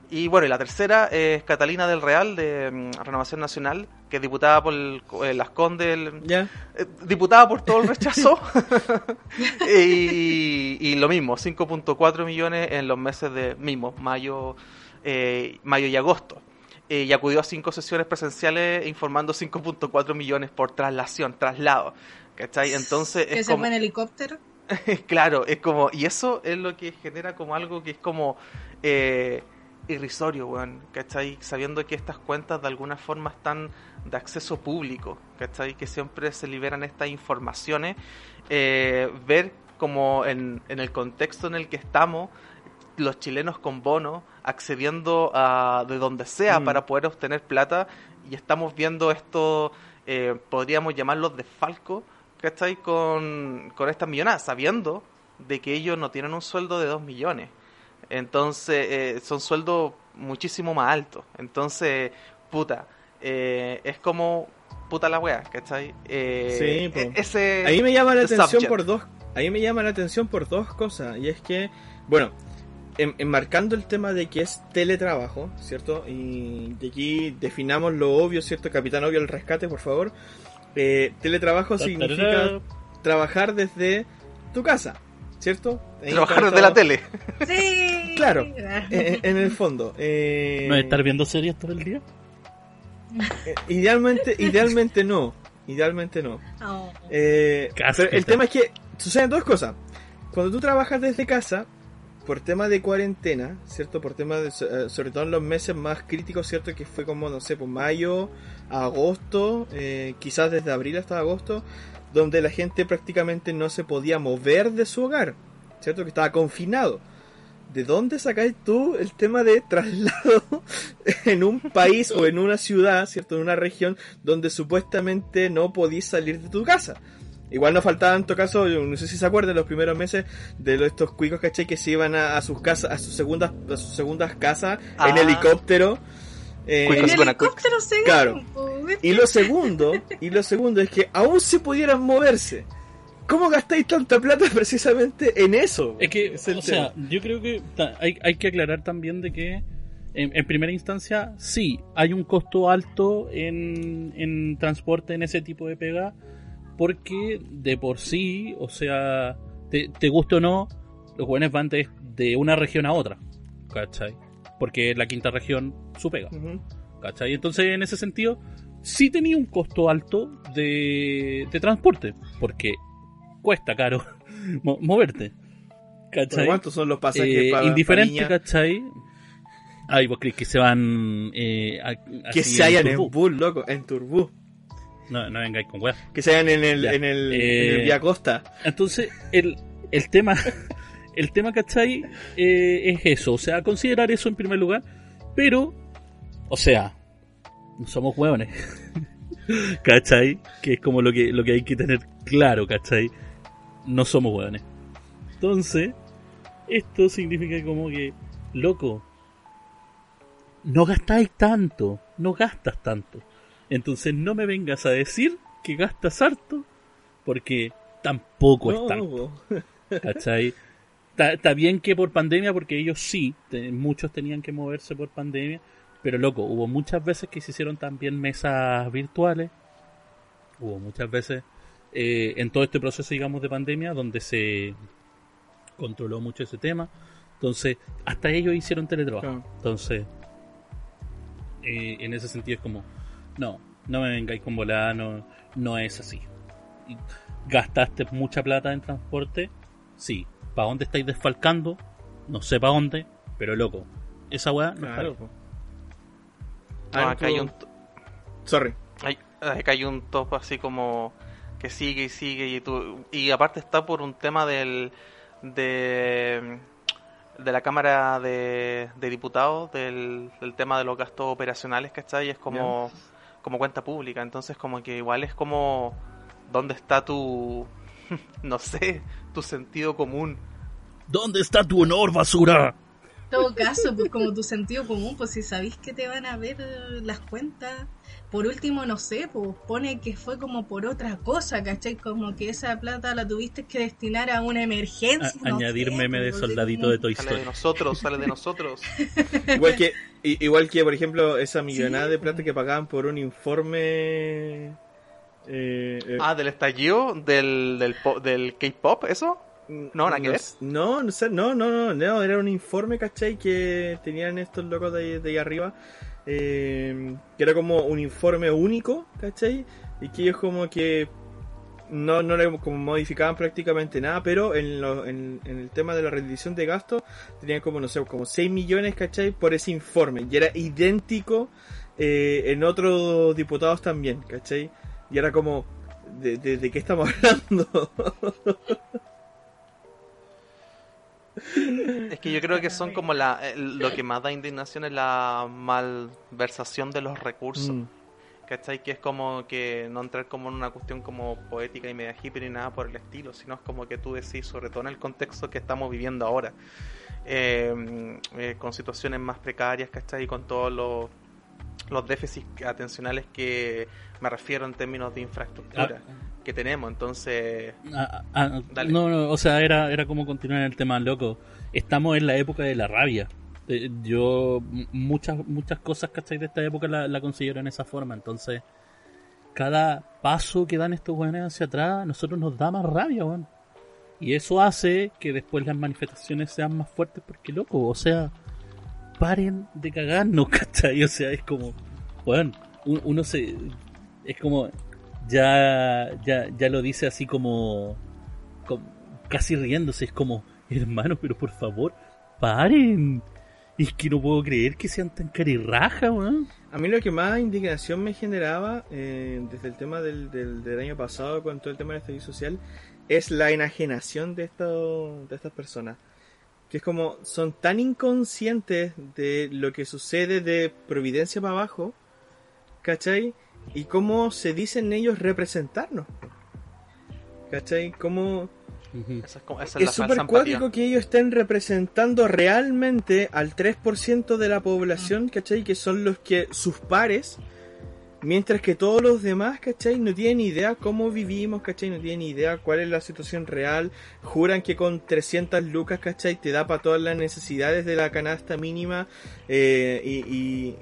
B: Y bueno, y la tercera es Catalina del Real, de mm, Renovación Nacional, que es diputada por el, eh, Las Condes, el-
A: Ya.
B: eh, diputada por todo el rechazo. (laughs) y, y lo mismo, 5.4 millones en los meses de mismo, mayo, eh, mayo y agosto. Eh, y acudió a cinco sesiones presenciales informando 5.4 millones por traslación, traslado. ¿Cachai? Entonces
C: Que
B: es
C: se
B: como,
C: fue en helicóptero. (laughs)
B: claro, es como, y eso es lo que genera como algo que es como eh, irrisorio, weón, ¿cachai? Sabiendo que estas cuentas de alguna forma están de acceso público, ¿cachai? Que siempre se liberan estas informaciones, eh, ver como en, en el contexto en el que estamos, los chilenos con bono accediendo a de donde sea
A: Mm.
B: para poder obtener plata y estamos viendo esto, eh, podríamos llamarlos desfalco, ¿cachai? Con, con estas millonadas, sabiendo de que ellos no tienen un sueldo de 2 millones. Entonces, eh, son sueldos muchísimo más altos. Entonces, puta, eh, es como puta la wea, ¿cachai? Eh,
A: Sí,
B: e- ese,
A: Ahí me llama la atención
B: subject.
A: por dos. Ahí me llama la atención por dos cosas. Y es que, bueno, en- enmarcando el tema de que es teletrabajo, ¿cierto? Y de aquí definamos lo obvio, ¿cierto? Capitán Obvio el rescate, por favor. Eh, teletrabajo significa trabajar desde tu casa, ¿cierto? Ahí
B: trabajar desde la tele.
C: Sí.
A: Claro. (laughs) Eh, en el fondo. eh,
D: ¿No estar viendo series todo el día?
A: eh, idealmente, idealmente no. Idealmente no.
C: Oh.
A: Eh, pero el tema es que suceden dos cosas. Cuando tú trabajas desde casa, por tema de cuarentena, ¿cierto? Por tema de, eh, sobre todo en los meses más críticos, ¿cierto? Que fue como, no sé, por mayo, a agosto, eh, quizás desde abril hasta agosto, donde la gente prácticamente no se podía mover de su hogar, ¿cierto? Que estaba confinado. ¿De dónde sacáis tú el tema de traslado (laughs) en un país o en una ciudad, ¿cierto? En una región donde supuestamente no podís salir de tu casa? Igual no faltaba en todo caso, yo no sé si se acuerdan los primeros meses de estos cuicos, ¿cachai? Que se iban a, a sus casas, a sus segundas, a sus segundas casas en
B: Ah.
A: helicóptero. Eh,
C: En helicóptero se
A: Claro. y lo segundo, y lo segundo es que aún si pudieran moverse, ¿cómo gastáis tanta plata (laughs) precisamente en eso?
D: Es que,
A: Es
D: o sea, yo creo que hay, hay que aclarar también de que, en, en primera instancia, sí, hay un costo alto en, en transporte en ese tipo de pega, porque de por sí, o sea, te, te guste o no, los jóvenes van de, de una región a otra, ¿cachai? Porque la quinta región su pega. ¿Cachai? Entonces, en ese sentido, sí tenía un costo alto de, de transporte, porque cuesta caro (laughs) mo- moverte.
A: ¿Pero
D: ¿Cachai?
A: ¿Cuántos son los pasajes
D: Eh,
A: para
D: indiferente, ¿cachai? Ay, vos crees que se van. Eh, a-
A: Que se hayan en bus, loco, en turbú.
D: No, no vengáis con weas.
A: Que se hayan en el,
D: Ya.
A: en el,
D: Eh,
A: en el Vía Costa.
D: Entonces, el, el tema, (laughs) el tema, ¿cachai? Eh, es eso, o sea, considerar eso en primer lugar, pero, o sea, no somos hueones, (laughs) ¿cachai? Que es como lo que, lo que hay que tener claro, ¿cachai? No somos hueones. Entonces, esto significa como que, loco, no gastáis tanto, no gastas tanto. Entonces no me vengas a decir que gastas harto, porque tampoco es tanto.
A: No, (laughs)
D: ¿Cachai? Está, está bien que por pandemia, porque ellos sí, te- muchos tenían que moverse por pandemia, pero loco, hubo muchas veces que se hicieron también mesas virtuales, hubo muchas veces eh, en todo este proceso, digamos, de pandemia, donde se controló mucho ese tema, entonces hasta ellos hicieron teletrabajo.
A: Claro.
D: Entonces, eh, en ese sentido es como, no, no me vengáis con volada, no, no es así. ¿Gastaste mucha plata en transporte? Sí. ¿Para dónde estáis desfalcando? No sé para dónde, pero loco, esa weá no
A: Claro,
D: está.
B: No,
A: Ah,
B: acá hay un,
A: Sorry.
B: hay, acá hay un top así como que sigue y sigue y tú y aparte está por un tema del de de la Cámara de, de Diputados del, del tema de los gastos operacionales, ¿cachai? Es como, como cuenta pública, entonces como que igual es como dónde está tu, (laughs) no sé, tu sentido común.
D: ¿Dónde está tu honor, basura?
C: En todo caso, pues como tu sentido común, pues si sabéis que te van a ver las cuentas, por último, no sé, pues pone que fue como por otra cosa, ¿cachai? Como que esa plata la tuviste que destinar a una emergencia.
D: A-
C: no
D: añadir
C: sé,
D: meme de soldadito
C: como-
D: de Toy
B: Sale de
D: Story.
B: nosotros, sale de (laughs) nosotros.
A: Igual que, igual que, por ejemplo, esa millonada de plata que pagaban por un informe. eh, eh,
B: Ah, del estallido del, del, po- del K-pop, ¿eso? no, nada que ver.
A: No, no, sé, no, no, no, no, era un informe, ¿cachai? Que tenían estos locos de ahí, de ahí arriba. Eh, que era como un informe único, ¿cachai? Y que ellos como que no, no le como modificaban prácticamente nada, pero en, lo- el tema de la rendición de gastos tenían como, no sé, como 6 millones, ¿cachai? Por ese informe. Y era idéntico eh, en otros diputados también, ¿cachai? Y era como, ¿de, de, de qué estamos (laughs) hablando? (laughs)
B: Es que yo creo que son como la eh, lo que más da indignación es la malversación de los recursos.
A: Mm.
B: ¿Cachai? Que es como que no entrar como en una cuestión como poética y media hippie ni nada por el estilo, sino es como que tú decís, sobre todo en el contexto que estamos viviendo ahora, eh, eh, con situaciones más precarias, ¿cachai? Y con todos los, los déficits atencionales que me refiero en términos de infraestructura que tenemos. Entonces,
D: Ah, ah,
B: Dale.
D: no, no, o sea, era, era como continuar el tema, loco. Estamos en la época de la rabia. Eh, Yo, muchas muchas cosas, ¿cachai? De esta época la, la considero en esa forma. Entonces, cada paso que dan estos weones hacia atrás, a nosotros nos da más rabia, weón. Y eso hace que después las manifestaciones sean más fuertes porque, loco, o sea, paren de cagarnos, (laughs) ¿cachai? O sea, es como, weón, un- uno se... Es como, ya, ya, ya lo dice así como, como- casi riéndose, es como, hermano, pero por favor, paren. Es que no puedo creer que sean tan carirraja, weón.
A: A mí lo que más indignación me generaba eh, desde el tema del, del, del año pasado con todo el tema de la estabilidad social es la enajenación de, estos, de estas personas. Que es como son tan inconscientes de lo que sucede de Providencia para abajo, ¿cachai? Y cómo se dicen ellos representarnos. ¿Cachai? Cómo
B: esa es, como, esa es la
A: es
B: falsa
A: súper
B: empatía.
A: cuático que ellos estén representando realmente al 3% de la población, ¿cachai? Que son los que sus pares, mientras que todos los demás, ¿cachai? No tienen idea cómo vivimos, ¿cachai? No tienen idea cuál es la situación real. Juran que con 300 lucas, ¿cachai? Te da para todas las necesidades de la canasta mínima. eh, y,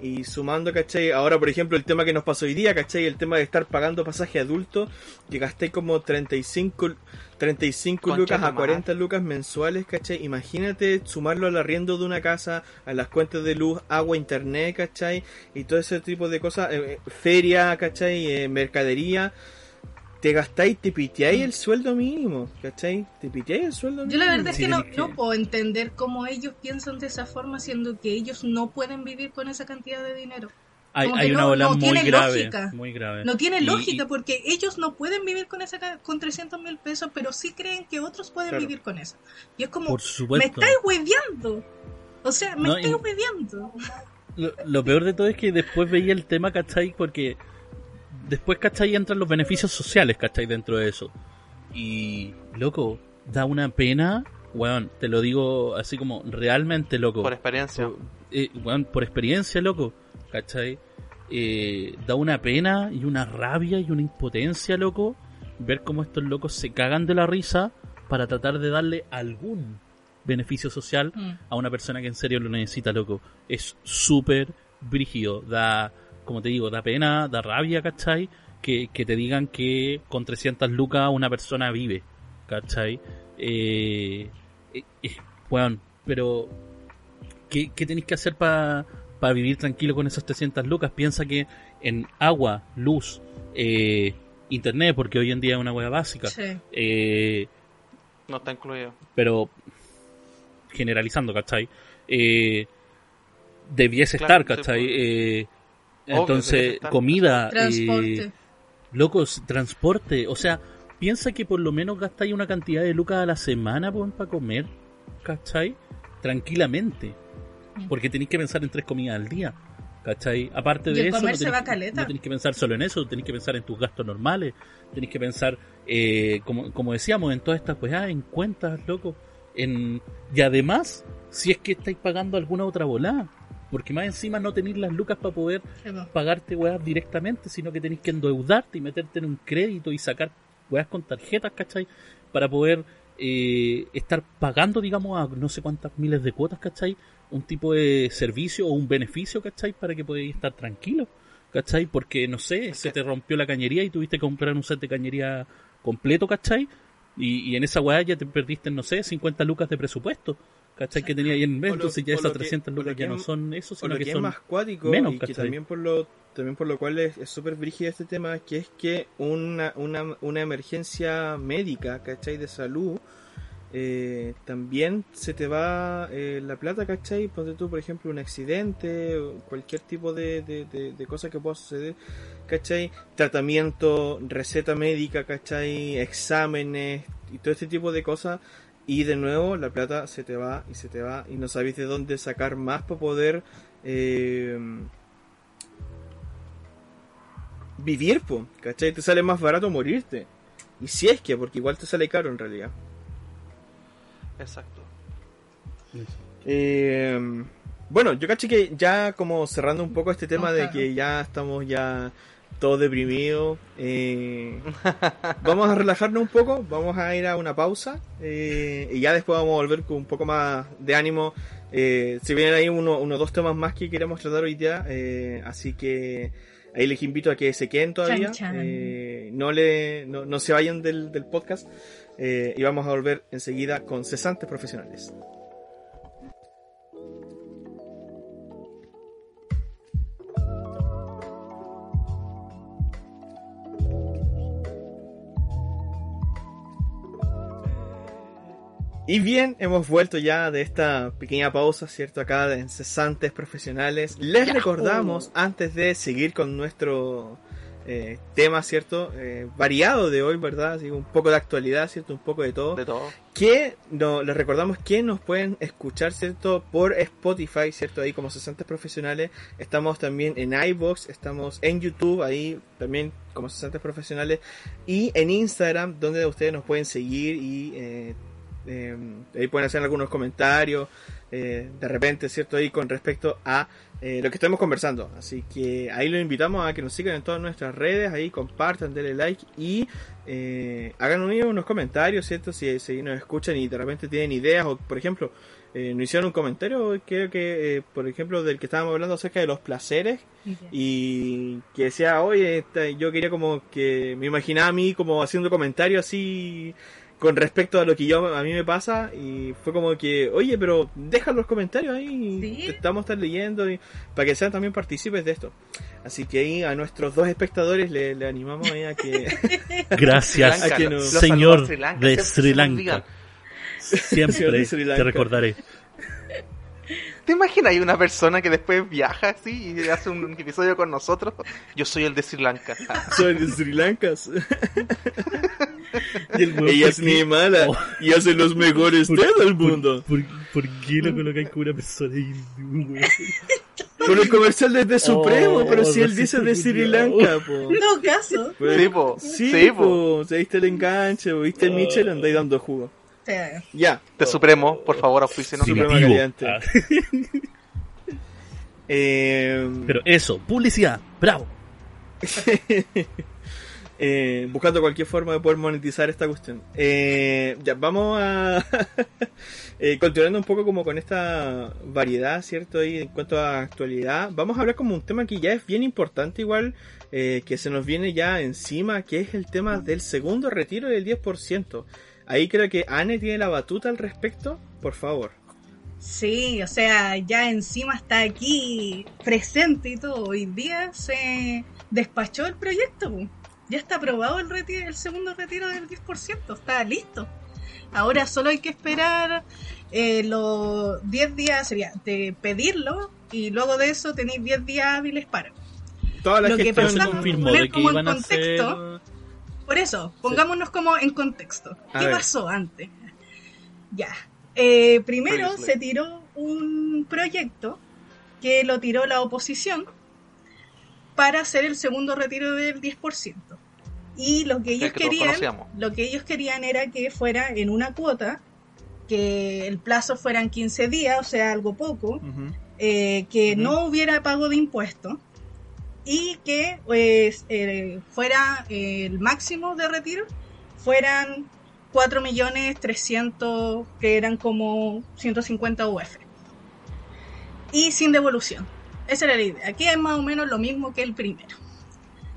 A: y- y sumando, ¿cachai? Ahora, por ejemplo, el tema que nos pasó hoy día, ¿cachai? El tema de estar pagando pasaje adulto, que gasté como 35, 35
B: Concha
A: lucas a
B: madre.
A: 40 lucas mensuales, ¿cachai? Imagínate sumarlo al arriendo de una casa, a las cuentas de luz, agua, internet, ¿cachai? Y todo ese tipo de cosas, eh, eh, feria, ¿cachai? Eh, mercadería. Te gastáis, te piteáis el sueldo mínimo, ¿cachai? Te piteáis el sueldo
C: Yo
A: mínimo.
C: la verdad es
D: Sí,
C: que no,
D: que-
C: no puedo entender cómo ellos piensan de esa forma, siendo que ellos no pueden vivir con esa cantidad de dinero.
D: Hay, una
C: no-
D: ola
C: no
D: muy grave.
C: lógica.
D: Muy grave.
C: No tiene
D: Y-
C: lógica porque ellos no pueden vivir con esa con 300 mil pesos, pero sí creen que otros pueden
A: Claro.
C: vivir con eso. Y es como, me estáis hueveando. O sea, me
D: No,
C: estáis hueveando.
D: Lo, lo peor de todo es que después veía el tema, ¿cachai? Porque después, ¿cachai? Entran los beneficios sociales, ¿cachai? Dentro de eso. Y, loco, da una pena, weón, te lo digo así como realmente, loco.
B: Por experiencia.
D: Por, eh, weón, por experiencia, loco, ¿cachai? Eh, da una pena y una rabia y una impotencia, loco, ver cómo estos locos se cagan de la risa para tratar de darle algún beneficio social
C: Mm.
D: a una persona que en serio lo necesita, loco. Es súper brígido, da, como te digo, da pena, da rabia, ¿cachai? Que, que te digan que con 300 lucas una persona vive, ¿cachai? Eh, eh, eh, weón, pero ¿qué, qué tenéis que hacer para vivir tranquilo con esas 300 lucas? Piensa que en agua, luz, eh, internet, porque hoy en día es una hueá básica,
C: Sí.
D: eh,
B: No está incluido.
D: pero generalizando, ¿cachai? Eh, debiese
B: Claro,
D: estar,
B: sí,
D: ¿cachai?
B: pues.
D: Eh, entonces, comida,
C: Transporte.
D: eh, locos, transporte, o sea, piensa que por lo menos gastáis una cantidad de lucas a la semana para comer, ¿cachai? tranquilamente. Porque tenéis que pensar en tres comidas al día. ¿Cachai? Aparte de eso, no tenéis, no que pensar solo en eso, tenéis que pensar en tus gastos normales, tenéis que pensar, eh, como, como decíamos, en todas estas weas, en cuentas, loco. En... Y además, si es que estáis pagando alguna otra volada, porque más encima no tenéis las lucas para poder
C: Sí,
D: pagarte weas directamente, sino que tenéis que endeudarte y meterte en un crédito y sacar weas con tarjetas, ¿cachai? Para poder eh, estar pagando, digamos, a no sé cuántas miles de cuotas, ¿cachai? Un tipo de servicio o un beneficio, ¿cachai? Para que podáis estar tranquilo, ¿cachai? Porque, no sé, se te rompió la cañería y tuviste que comprar un set de cañería completo, ¿cachai? Y, y en esa weá ya te perdiste, no sé, 50 lucas de presupuesto, ¿cachai? Que tenía ahí en mes, entonces ya esas
A: lo que-
D: 300
A: o lo
D: lucas ya no son eso, sino
A: lo
D: que
A: que es
D: son
A: más cuático
D: menos,
A: y que
D: ¿cachai?
A: también por lo también por lo cual es súper brígido este tema que es que una, una, una emergencia médica ¿cachai? de salud eh, también se te va eh, la plata ¿cachai? ponte tú por ejemplo un accidente cualquier tipo de, de, de- de cosa que pueda suceder ¿cachai? tratamiento receta médica ¿cachai? exámenes y todo este tipo de cosas y de nuevo la plata se te va y se te va y no sabéis de dónde sacar más para poder eh, vivir, po, ¿cachai? Te sale más barato morirte. Y si es que, porque igual te sale caro en realidad.
B: Exacto.
A: Eh, bueno, yo caché que ya como cerrando un poco este tema de que ya estamos ya todos deprimidos, eh, vamos a relajarnos un poco, vamos a ir a una pausa eh, y ya después vamos a volver con un poco más de ánimo. Eh, se vienen ahí uno, uno o dos temas más que queremos tratar hoy día, eh, así que ahí les invito a que se queden todavía,
C: Chan, chan.
A: eh, no, le, no, no se vayan del, del podcast eh, y vamos a volver enseguida con cesantes profesionales. Y bien, hemos vuelto ya de esta pequeña pausa, ¿cierto? Acá de Cesantes Profesionales. Les recordamos, antes de seguir con nuestro eh, tema, ¿cierto? Eh, variado de hoy, ¿verdad? Así, un poco de actualidad, ¿cierto? Un poco de todo.
B: De todo.
A: Que no, les recordamos que nos pueden escuchar, ¿cierto? Por Spotify, ¿cierto? Ahí como Cesantes Profesionales. Estamos también en iBox, estamos en YouTube, ahí también como Cesantes Profesionales. Y en Instagram, donde ustedes nos pueden seguir y eh, eh, ahí pueden hacer algunos comentarios. eh, de repente, ¿cierto? Ahí con respecto a eh, lo que estamos conversando. Así que ahí los invitamos a que nos sigan en todas nuestras redes, ahí compartan, denle like y eh, hagan un- unos comentarios, ¿cierto? Si, si nos escuchan y de repente tienen ideas o, por ejemplo, nos hicieron un comentario, creo que, por ejemplo, del que estábamos hablando acerca de los placeres y que decía, oye, esta- yo quería como que me imaginaba a mí como haciendo comentarios así con respecto a lo que yo a mí me pasa y fue como que, oye, pero deja los comentarios ahí,
C: Sí.
A: te estamos estar leyendo y para que sean también partícipes de esto. Así que ahí a nuestros dos espectadores le, le animamos ahí a que (laughs)
D: Gracias,
A: Sri Lanka,
B: Los
A: no.
B: saludos
D: señor
B: a Sri Lanka,
D: de Sri Lanka. Siempre
A: de Sri
D: te
A: Lanka.
D: recordaré.
B: ¿Te imaginas hay una persona que después viaja así y hace un (laughs) episodio con nosotros? Yo soy el de Sri Lanka. (laughs)
A: soy de Sri Lanka. (laughs)
D: Y el
A: Ella
D: ¿por
A: es ni mala
D: Oh.
A: y hace los mejores té del mundo.
D: ¿Por, por qué lo colocáis como una persona ahí? weón?
A: Con el comercial es de Supremo,
D: Oh,
A: pero si él dice de Sri. Lanka, po.
C: No caso.
A: Pues,
B: Sí, po.
A: Sí,
B: Sí,
A: po.
B: po.
A: Se diste el enganche, po. viste el
D: Oh.
A: Michel, andáis dando jugo. Ya.
B: De Supremo, por favor, auspícenos.
A: Supremo.
D: Ah, (laughs)
A: Eh,
D: Pero eso, publicidad, bravo. (laughs)
A: eh, buscando cualquier forma de poder monetizar esta cuestión. Eh, ya, vamos a. (laughs) eh, continuando un poco como con esta variedad, ¿cierto? Y en cuanto a actualidad, vamos a hablar como un tema que ya es bien importante, igual, eh, que se nos viene ya encima, que es el tema del segundo retiro del 10%. Ahí creo que Anne tiene la batuta al respecto, por favor.
C: Sí, o sea, ya encima está aquí presente y todo. Hoy día se despachó el proyecto. Ya está aprobado el, retiro, el segundo retiro del 10%. Está listo. Ahora solo hay que esperar eh, los 10 días, sería de pedirlo y luego de eso tenéis 10 días hábiles para.
A: Toda la
C: Lo que
A: gestión-
C: pasa-
D: se confirmó
C: poner
D: de que
C: como en
D: iban a
C: contexto.
D: hacer...
C: Por eso, pongámonos como en contexto.
A: A
C: ¿Qué
A: ver.
C: pasó antes? Ya. eh, primero
B: Previously.
C: se tiró un proyecto que lo tiró la oposición para hacer el segundo retiro del 10%. Y lo que ellos
B: que
C: querían, lo que ellos querían era que fuera en una cuota, que el plazo fueran 15 días, o sea, algo poco, eh, que no hubiera pago de impuestos y que pues, eh, fuera eh, el máximo de retiro fueran 4 millones 300 que eran como 150 UF y sin devolución. Esa era la idea. Aquí es más o menos lo mismo que el primero.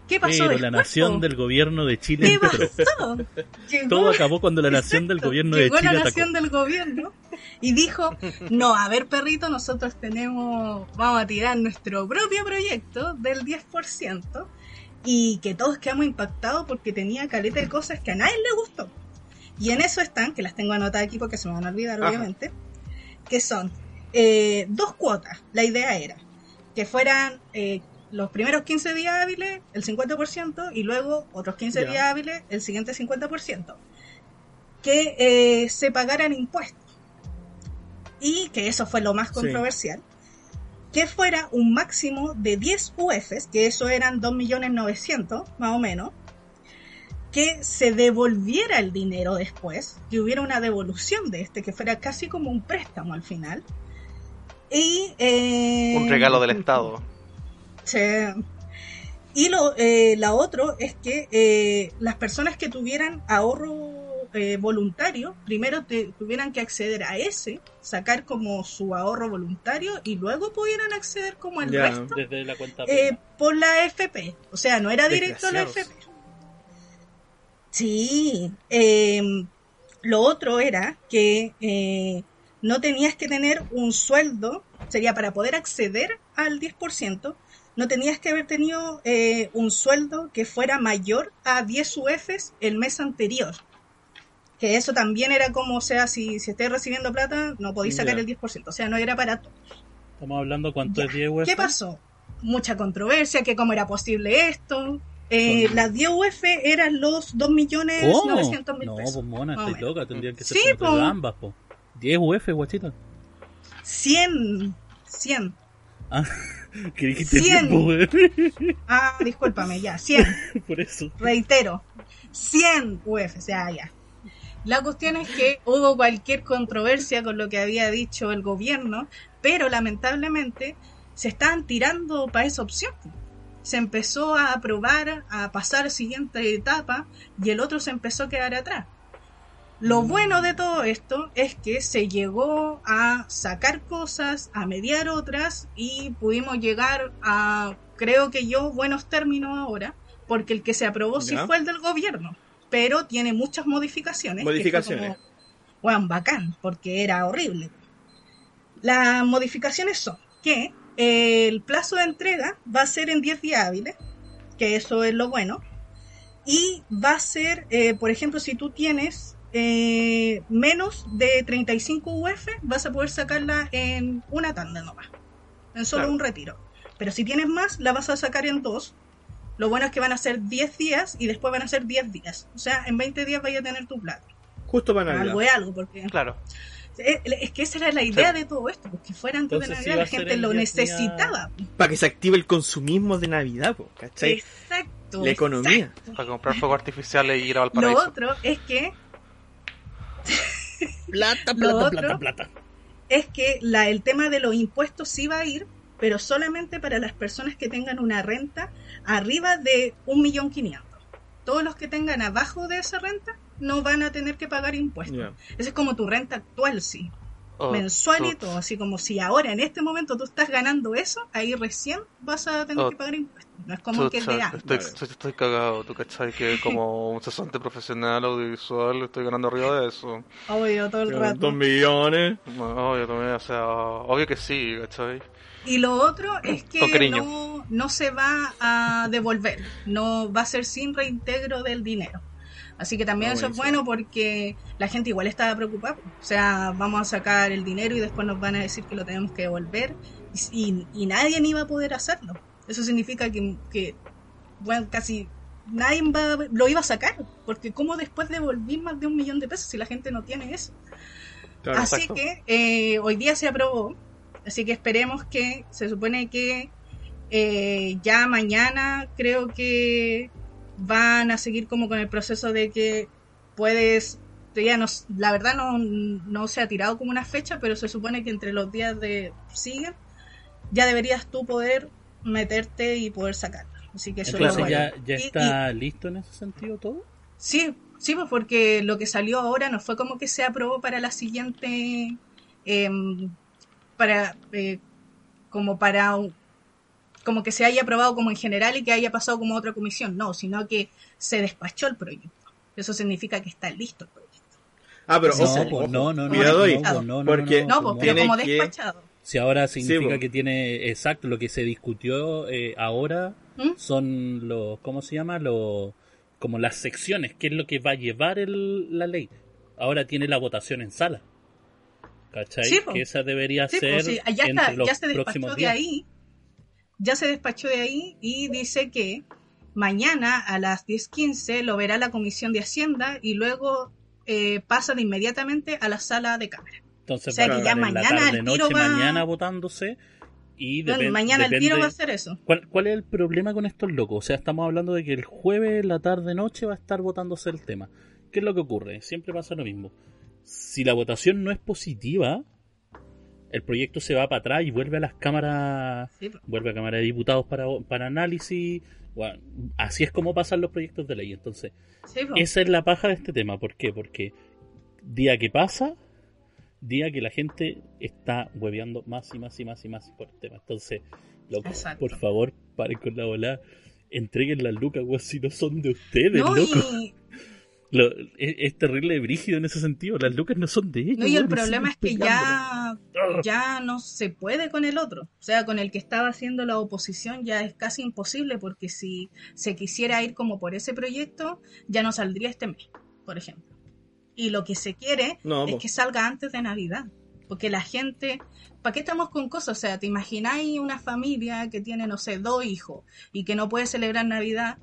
C: ¿qué pasó
D: Pero la nación del gobierno de Chile
C: ¿Qué pasó? (laughs) Llegó-
D: Todo acabó cuando la nación del gobierno de
C: Llegó
D: Chile
C: la
D: atacó.
C: nación del gobierno y dijo, no, a ver perrito, nosotros tenemos, vamos a tirar nuestro propio proyecto del 10% y que todos quedamos impactados porque tenía caleta de cosas que a nadie le gustó. Y en eso están, que las tengo anotadas aquí porque se me van a olvidar
B: Ajá.
C: obviamente, que son eh, dos cuotas. La idea era que fueran eh, los primeros 15 días hábiles el 50% y luego otros 15
A: Ya.
C: días hábiles el siguiente 50%. Que eh, se pagaran impuestos. Y que eso fue lo más
A: Sí.
C: controversial. Que fuera un máximo de 10 UFs, que eso eran 2.900.000 más o menos. Que se devolviera el dinero después, que hubiera una devolución de este, que fuera casi como un préstamo al final. Y, eh,
B: Un regalo del Estado.
C: Sí. Y lo, eh, la otro es que eh, las personas que tuvieran ahorro eh, voluntario, primero te- tuvieran que acceder a ese, sacar como su ahorro voluntario y luego pudieran acceder como
A: Ya.
C: resto
D: Desde la cuenta
C: eh, por la FP. O sea, no era directo a la. FP. Sí. eh, lo otro era que eh, no tenías que tener un sueldo, sería para poder acceder al 10%, no tenías que haber tenido eh, un sueldo que fuera mayor a 10 UFs el mes anterior. Que eso también era como, o sea, si, si estés recibiendo plata, no podéis sacar
A: Ya.
C: el 10%. O sea, no era para todo.
D: Estamos hablando cuánto es 10 UF.
C: ¿Qué pasó? Mucha controversia, que cómo era posible esto. Eh, las 10 UF eran los 2.900.000
D: ¿Cómo? No,
C: pesos.
D: pues mona,
C: menos.
D: loca, tendrían que ser
C: Sí, po.
D: de ambas, po. 10 UF, guachita.
C: 100. 100.
D: Ah, (laughs) que dijiste
C: 100.
D: tiempo.
C: Ah, discúlpame, ya, 100. (laughs)
D: Por eso.
C: Reitero, 100 UF, o sea, ya. La cuestión es que hubo cualquier controversia con lo que había dicho el gobierno, pero lamentablemente se estaban tirando para esa opción. Se empezó a aprobar, a pasar a la siguiente etapa y el otro se empezó a quedar atrás. Lo bueno de todo esto es que se llegó a sacar cosas, a mediar otras y pudimos llegar a, creo que yo, buenos términos ahora, porque el que se aprobó sí fue el del gobierno, pero tiene muchas modificaciones.
A: Modificaciones.
C: como, Weón, bacán, porque era horrible. Las modificaciones son que eh, el plazo de entrega va a ser en 10 días hábiles, que eso es lo bueno, y va a ser, eh, por ejemplo, si tú tienes eh, menos de 35 UF, vas a poder sacarla en una tanda nomás, en solo
B: Claro.
C: un retiro. Pero si tienes más, la vas a sacar en dos. Lo bueno es que van a ser 10 días y después van a ser 10 días. O sea, en 20 días vaya a tener tu plata.
A: Justo para Navidad.
C: Algo es algo, porque
B: Claro.
C: es, es que esa era la idea de todo esto, porque fuera antes de
D: Entonces,
C: Navidad, la gente
D: en
C: lo
D: 10 días.
C: necesitaba.
A: Para que se active el consumismo de Navidad, po, ¿cachai?
C: Exacto.
A: La economía.
C: exacto.
B: Para comprar fuegos artificiales y ir a
C: Lo
B: Valparaíso.
C: otro es que
D: Plata, (laughs)
C: Lo
D: plata,
C: otro-
D: plata, plata.
C: es que la, el tema de los impuestos sí va a ir, pero solamente para las personas que tengan una renta arriba de 1.500.000. Todos los que tengan abajo de esa renta no van a tener que pagar impuestos.
A: Ya.
C: Esa es como tu renta actual, sí.
B: Oh,
C: mensual y
B: oh,
C: todo. Así como si ahora, en este momento, tú estás ganando eso, ahí recién vas a tener
B: Oh.
C: que pagar impuestos. No es como que
B: chucha,
C: de antes.
B: estoy, cagado, tú cachai que (laughs) como un cesante profesional audiovisual estoy ganando arriba de eso.
C: Obvio, todo el rato.
A: Dos millones.
B: No, Obvio, también, o sea, obvio que sí, cachai.
C: Y lo otro es que no, no se va a devolver, no va a ser sin reintegro del dinero. Así que también eso es bueno porque la gente igual estaba preocupada. O sea, vamos a sacar el dinero y después nos van a decir que lo tenemos que devolver y, y- y nadie ni va a poder hacerlo. Eso significa que, que bueno, casi nadie va, lo iba a sacar. Porque ¿cómo después devolví más de un millón de pesos si la gente no tiene eso?
A: Claro,
C: Así
B: exacto.
C: que eh, hoy día se aprobó, así que esperemos que, se supone que eh, ya mañana creo que van a seguir como con el proceso de que puedes, ya no, la verdad no, no se ha tirado como una fecha, pero se supone que entre los días de siguen ya deberías tú poder meterte y poder sacarlo. Así que eso lo
D: Entonces ya, ya
C: Y-
D: está listo en ese sentido todo.
C: Sí, sí, pues porque lo que salió ahora no fue como que se aprobó para la siguiente, em, para, eh, como para, un- como que se haya aprobado como en general y que haya pasado como otra comisión, no, sino que se despachó el proyecto. Eso significa que está listo el proyecto.
A: Ah, pero
D: no, pues,
A: ojo.
D: no, no, no,
A: Cuidado
D: no, pues, no, no,
A: porque-
D: no,
C: No,
D: no,
C: pues, pero como
A: que-
C: despachado.
D: Si ahora significa
A: po.
D: que tiene exacto lo que se discutió eh, ahora
C: ¿Mm?
D: son los, ¿cómo se llama? Los, como las secciones, que es lo que va a llevar el- la ley. Ahora tiene la votación en sala. ¿Cachai?
C: Sí,
D: que esa debería
C: Sí,
D: ser
C: pues, sí, ya,
D: entre
C: está,
D: los
C: ya se despachó
D: próximos
C: de ahí. Ya se despachó de ahí y dice que mañana a las 10.15 lo verá la Comisión de Hacienda y luego eh, pasa de inmediatamente a la sala de cámara.
D: Entonces
C: O sea
D: va a
C: que ya
D: la
C: mañana
D: tarde,
C: al tiro
D: noche,
C: va-
D: mañana votándose y
C: Bueno,
D: depen-
C: mañana el tiro va a hacer eso.
D: ¿Cuál, ¿Cuál es el problema con estos locos? O sea, estamos hablando de que el jueves, la tarde, noche va a estar votándose el tema. ¿Qué es lo que ocurre? Siempre pasa lo mismo. Si la votación no es positiva, el proyecto se va para atrás y vuelve a las cámaras,
C: Sí,
D: vuelve a Cámara de Diputados para, para análisis. Bueno, así es como pasan los proyectos de ley. Entonces,
C: Sí,
D: esa es la paja de este tema. ¿Por qué? Porque día que pasa, día que la gente está hueveando más y más y más y más por el tema. Entonces, loco, por favor, paren con la bola. Entreguen las lucas, weón, si no son de ustedes,
C: No,
D: loco.
C: y, (laughs)
D: Lo- es, es terrible brígido en ese sentido. Las lucas no son de ellos.
C: no, y el problema es que ya, ya no se puede con el otro. O sea, con el que estaba haciendo la oposición ya es casi imposible porque si se quisiera ir como por ese proyecto, ya no saldría este mes, por ejemplo. Y lo que se quiere
A: No,
C: es que salga antes de Navidad. Porque la gente, ¿para qué estamos con cosas? O sea, ¿te imagináis una familia que tiene, no sé, dos hijos y que no puede celebrar Navidad?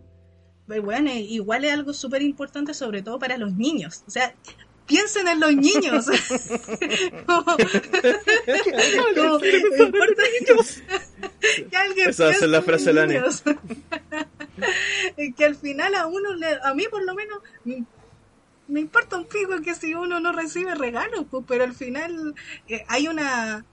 C: Bueno, igual es algo súper importante, sobre todo para los niños. O sea, piensen en los niños. (laughs) Como- como, ¿me importa (laughs) (laughs) que alguien
A: Esa va a ser
C: piense
A: la
C: en
A: frase Ane.
C: niños. Es que al final a uno, le- a mí por lo menos, me, me importa un pico que si uno no recibe regalos, pues, pero al final eh, hay una...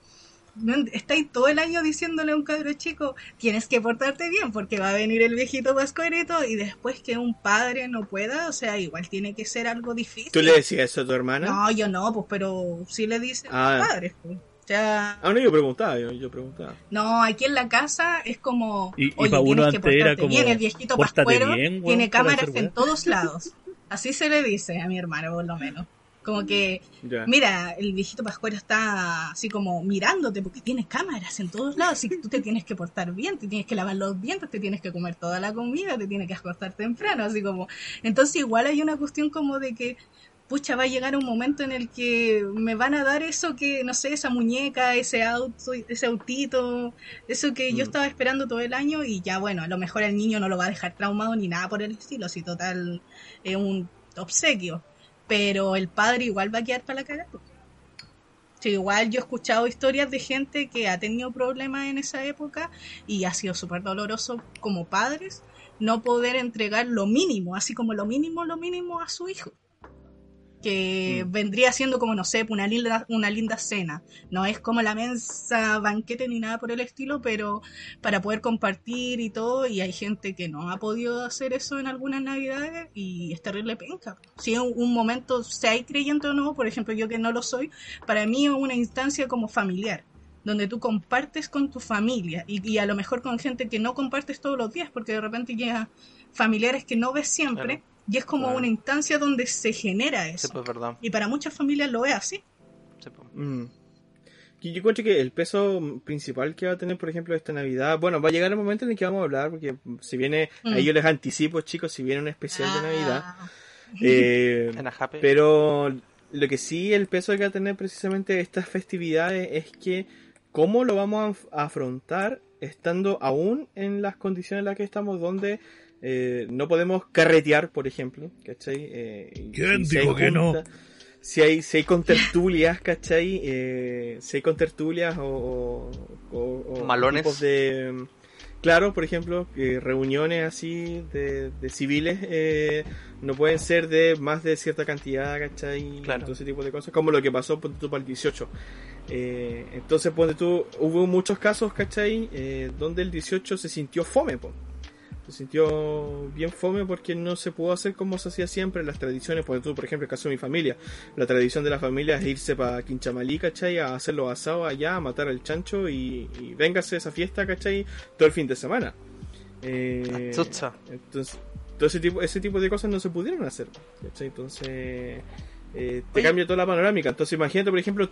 C: Estáis todo el año diciéndole a un cabro chico, tienes que portarte bien porque va a venir el viejito pascuerito y después que un padre no pueda, o sea, igual tiene que ser algo difícil.
A: ¿Tú le decías eso a tu hermana?
C: No, yo no, pues, pero sí le dicen
A: Ah.
C: a los padres. pues. O sea,
A: Ah, no, yo preguntaba, yo, yo preguntaba.
C: no, aquí en la casa es como,
D: Y- y
C: oye,
D: uno
C: tienes que
D: antes era
C: portarte
D: como,
C: bien, el viejito
D: "Pórtate
C: pascuero
D: bien,
C: tiene cámaras en
D: weá".
C: todos lados. Así se le dice a mi hermano, por lo menos. Como que, mira, el viejito pascuero está así como mirándote porque tiene cámaras en todos lados y tú te tienes que portar bien, te tienes que lavar los dientes, te tienes que comer toda la comida, te tienes que acostar temprano, así como... Entonces igual hay una cuestión como de que pucha, va a llegar un momento en el que me van a dar eso que, no sé, esa muñeca, ese auto, ese autito, eso que yo
A: Mm.
C: estaba esperando todo el año y ya, bueno, a lo mejor el niño no lo va a dejar traumado ni nada por el estilo, si total es un obsequio. Pero el padre igual va a quedar para la. Sí, igual yo he escuchado historias de gente que ha tenido problemas en esa época y ha sido súper doloroso como padres no poder entregar lo mínimo, así como lo mínimo, lo mínimo a su hijo que
A: Mm.
C: vendría siendo como, no sé, una linda, una linda cena. No es como la mensa banquete ni nada por el estilo, pero para poder compartir y todo, y hay gente que no ha podido hacer eso en algunas navidades y es terrible penca. Si es un, un momento, sea hay creyente o no, por ejemplo, yo que no lo soy, para mí es una instancia como familiar donde tú compartes con tu familia y, y a lo mejor con gente que no compartes todos los días, porque de repente llega familiares que no ves siempre,
B: Claro.
C: Y es como
A: Claro.
C: una instancia donde se genera
B: Sí,
C: eso.
B: pues verdad.
C: Y para muchas familias lo es así.
B: Sí, pues.
A: Mm. Y Yo encuentro que el peso principal que va a tener, por ejemplo, esta Navidad, bueno, va a llegar el momento en el que vamos a hablar, porque si viene,
C: Mm.
A: ahí yo les anticipo, chicos, si viene un especial de Navidad,
C: Ah, (laughs)
A: eh,
B: En Ajape.
A: pero lo que sí, el peso que va a tener precisamente estas festividades es que cómo lo vamos a afrontar estando aún en las condiciones en las que estamos, donde eh, no podemos carretear, por ejemplo, ¿cachai? Eh,
D: ¿Quién
A: si hay
D: dijo que no?
A: si hay, si hay contertulias, ¿cachai? Eh, si hay contertulias o, o, o
B: Malones.
A: tipos de... Claro, por ejemplo, reuniones así de, de civiles eh, no pueden ser de más de cierta cantidad, ¿cachai?
B: Claro.
A: Todo ese tipo de cosas, como lo que pasó ponte tú, para el 18. Eh, entonces, ponte tú, hubo muchos casos, ¿cachai? Eh, donde el 18 se sintió fome, po. Se sintió bien fome porque no se pudo hacer como se hacía siempre las tradiciones, por tú, por ejemplo, el caso de mi familia. La tradición de la familia es irse para Quinchamalí, ¿cachai? A hacer los asados allá, a matar al chancho y, y véngase a esa fiesta, ¿cachai? Todo el fin de semana. Eh, entonces, todo ese tipo, ese tipo de cosas no se pudieron hacer, ¿cachai? Entonces, eh, te
B: Oye.
A: cambia toda la panorámica. Entonces, imagínate, por ejemplo,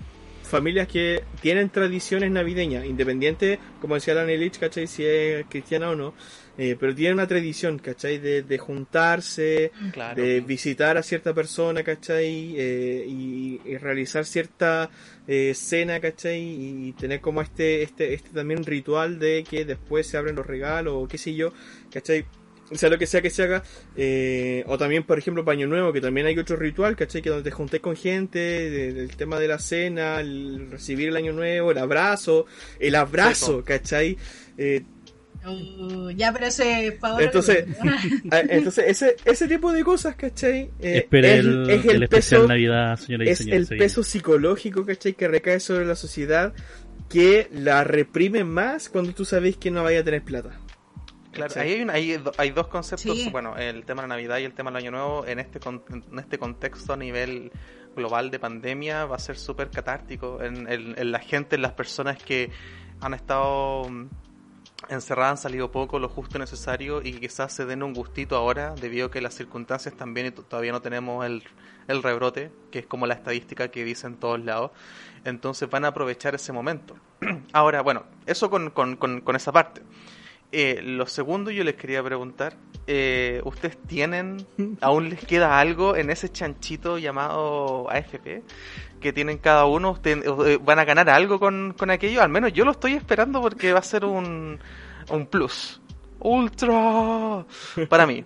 A: familias que tienen tradiciones navideñas, independiente, como decía la Lich, ¿cachai? Si es cristiana o no, eh, pero tienen una tradición, ¿cachai? De, de juntarse,
B: Claro.
A: de visitar a cierta persona, ¿cachai? Eh, y, y realizar cierta eh, cena, ¿cachai? Y tener como este, este, este también ritual de que después se abren los regalos o qué sé yo, ¿cachai? O sea, lo que sea que se haga, eh, o también, por ejemplo, Paño Nuevo, que también hay otro ritual, ¿cachai? Que donde te juntés con gente, del tema de la cena, el recibir el Año Nuevo, el abrazo, el abrazo, ¿cachai? Eh,
C: Uh, ya, pero ese ahora.
A: Entonces, (laughs) Ah, Entonces, ese, ese tipo de cosas, ¿cachai? Eh, es,
D: el,
A: es
D: el especial
A: peso,
D: Navidad, señoras y
A: es el peso psicológico, ¿cachai? Que recae sobre la sociedad que la reprime más cuando tú sabes que no vaya a tener plata.
B: Claro, ahí hay, una- hay hay dos conceptos,
C: Sí.
B: bueno, el tema de la Navidad y el tema del Año Nuevo, en este, en este contexto a nivel global de pandemia va a ser súper catártico en, en- en la gente, en las personas que han estado mm, encerradas, han salido poco, lo justo y necesario y quizás se den un gustito ahora debido a que las circunstancias también y todavía no tenemos el, el rebrote, que es como la estadística que dicen todos lados, entonces van a aprovechar ese momento. (clears throat) Ahora, bueno, eso con, con, con, con esa parte. Eh, lo segundo yo les quería preguntar, eh, ¿ustedes tienen, (laughs) aún les queda algo en ese chanchito llamado AFP que tienen cada uno? ¿Ustedes eh, van a ganar algo con, con aquello? Al menos yo lo estoy esperando porque va a ser un, un plus. Ultra para mí.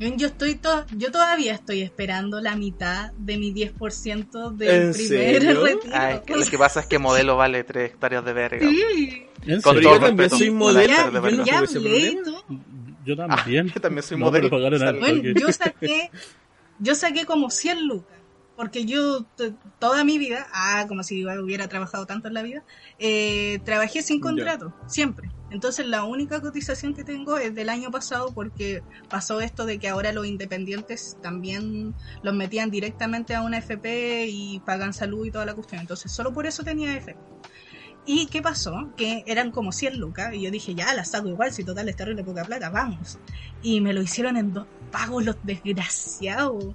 C: Yo estoy to- yo todavía estoy esperando la mitad de mi 10% del
A: ¿En
C: primer
A: serio? (laughs)
C: retiro.
B: Ay, que lo que pasa es que modelo vale 3 hectáreas de verga.
C: Sí,
D: ¿En
B: Con
D: serio?
B: todo
A: yo también
B: respeto,
A: soy modelo,
B: de
A: yo no
C: ya hablé.
D: Yo también.
B: yo también soy
D: No,
B: modelo.
C: Bueno, yo saqué, yo saqué como 100 lucas, porque yo toda mi vida, ah, como si hubiera trabajado tanto en la vida, eh, trabajé sin contrato, siempre. Entonces la única cotización que tengo es del año pasado porque pasó esto de que ahora los independientes también los metían directamente a una FP y pagan salud y toda la cuestión. Entonces solo por eso tenía FP. ¿Y qué pasó? Que eran como 100 lucas y yo dije, ya, las saco igual, si total es terrible poca plata, vamos. Y me lo hicieron en dos pagos los desgraciados.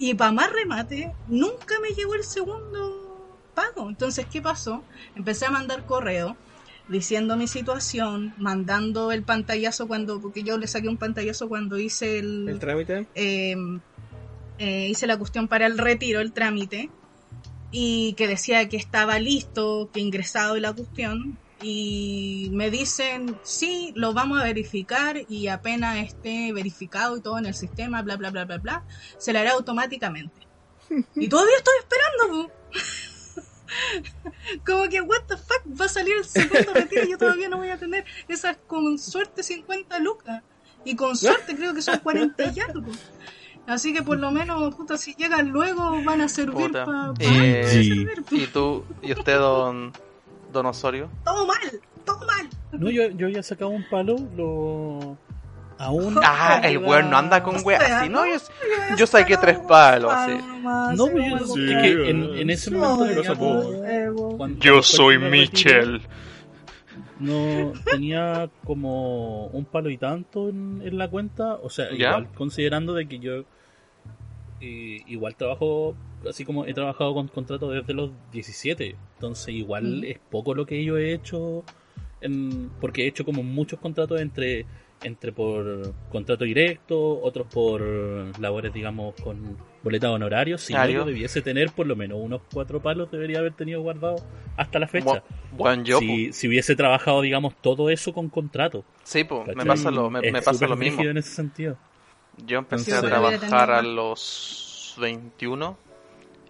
C: Y para más remate, nunca me llegó el segundo pago. Entonces, ¿qué pasó? Empecé a mandar correo diciendo mi situación, mandando el pantallazo cuando, porque yo le saqué un pantallazo cuando hice el,
A: El trámite.
C: eh, eh, hice la cuestión para el retiro, el trámite, y que decía que estaba listo, que ingresado y la cuestión, y me dicen, sí, lo vamos a verificar y apenas esté verificado y todo en el sistema, bla, bla, bla, bla, bla, se le hará automáticamente. (laughs) Y todavía estoy esperando. Como que, what the fuck, va a salir el segundo retiro y yo todavía no voy a tener esas con suerte 50 lucas. Y con (laughs) suerte creo que son 40 y algo. Así que por lo menos, puta, si llegan luego van a servir para
B: Eh,
D: Sí.
B: ¿Y tú, y usted, don, don Osorio?
C: Todo mal, todo mal.
D: No, yo, yo había sacado un palo, lo. Aún. (laughs)
B: Ah, el weón no anda con weas así, ¿no? Yo, yo saqué tres palos, así.
D: No, pues yo-
A: Sí,
D: es que en, en ese momento cuando-
B: Yo soy Michel.
D: No, tenía como un palo y tanto en, en la cuenta. O sea,
B: ¿Ya?
D: igual considerando de que yo eh, igual trabajo, así como he trabajado con contratos desde los 17. Entonces igual
C: Mm.
D: es poco lo que yo he hecho. En, porque he hecho como muchos contratos entre entre por contrato directo, otros por labores, digamos, con boletas honorarios. Si no,
B: Claro.
D: yo debiese tener por lo menos unos cuatro palos, debería haber tenido guardado hasta la fecha.
B: Bu- Buen yo,
D: si, si hubiese trabajado, digamos, todo eso con contrato.
B: Sí, pues, me pasa lo, me, pasa lo mismo.
D: en ese sentido.
B: Yo empecé
D: Entonces-
B: a trabajar a los 21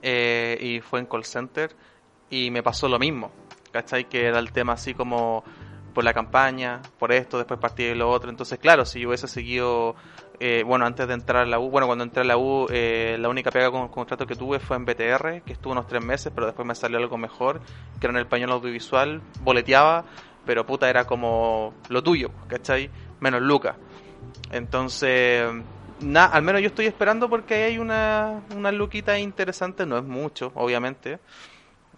B: eh, y fue en call center y me pasó lo mismo, ¿cachai? Que era el tema así como por la campaña, por esto, después partí de lo otro. Entonces, claro, si yo hubiese seguido, eh, bueno, antes de entrar a la U, bueno, cuando entré a la U, eh, la única pega con contrato que tuve fue en BTR, que estuvo unos tres meses, pero después me salió algo mejor, que era en el pañuelo audiovisual, boleteaba, pero puta, era como lo tuyo, ¿cachai? Menos Lucas. Entonces, na, al menos yo estoy esperando porque ahí hay una, una luquita interesante, no es mucho, obviamente.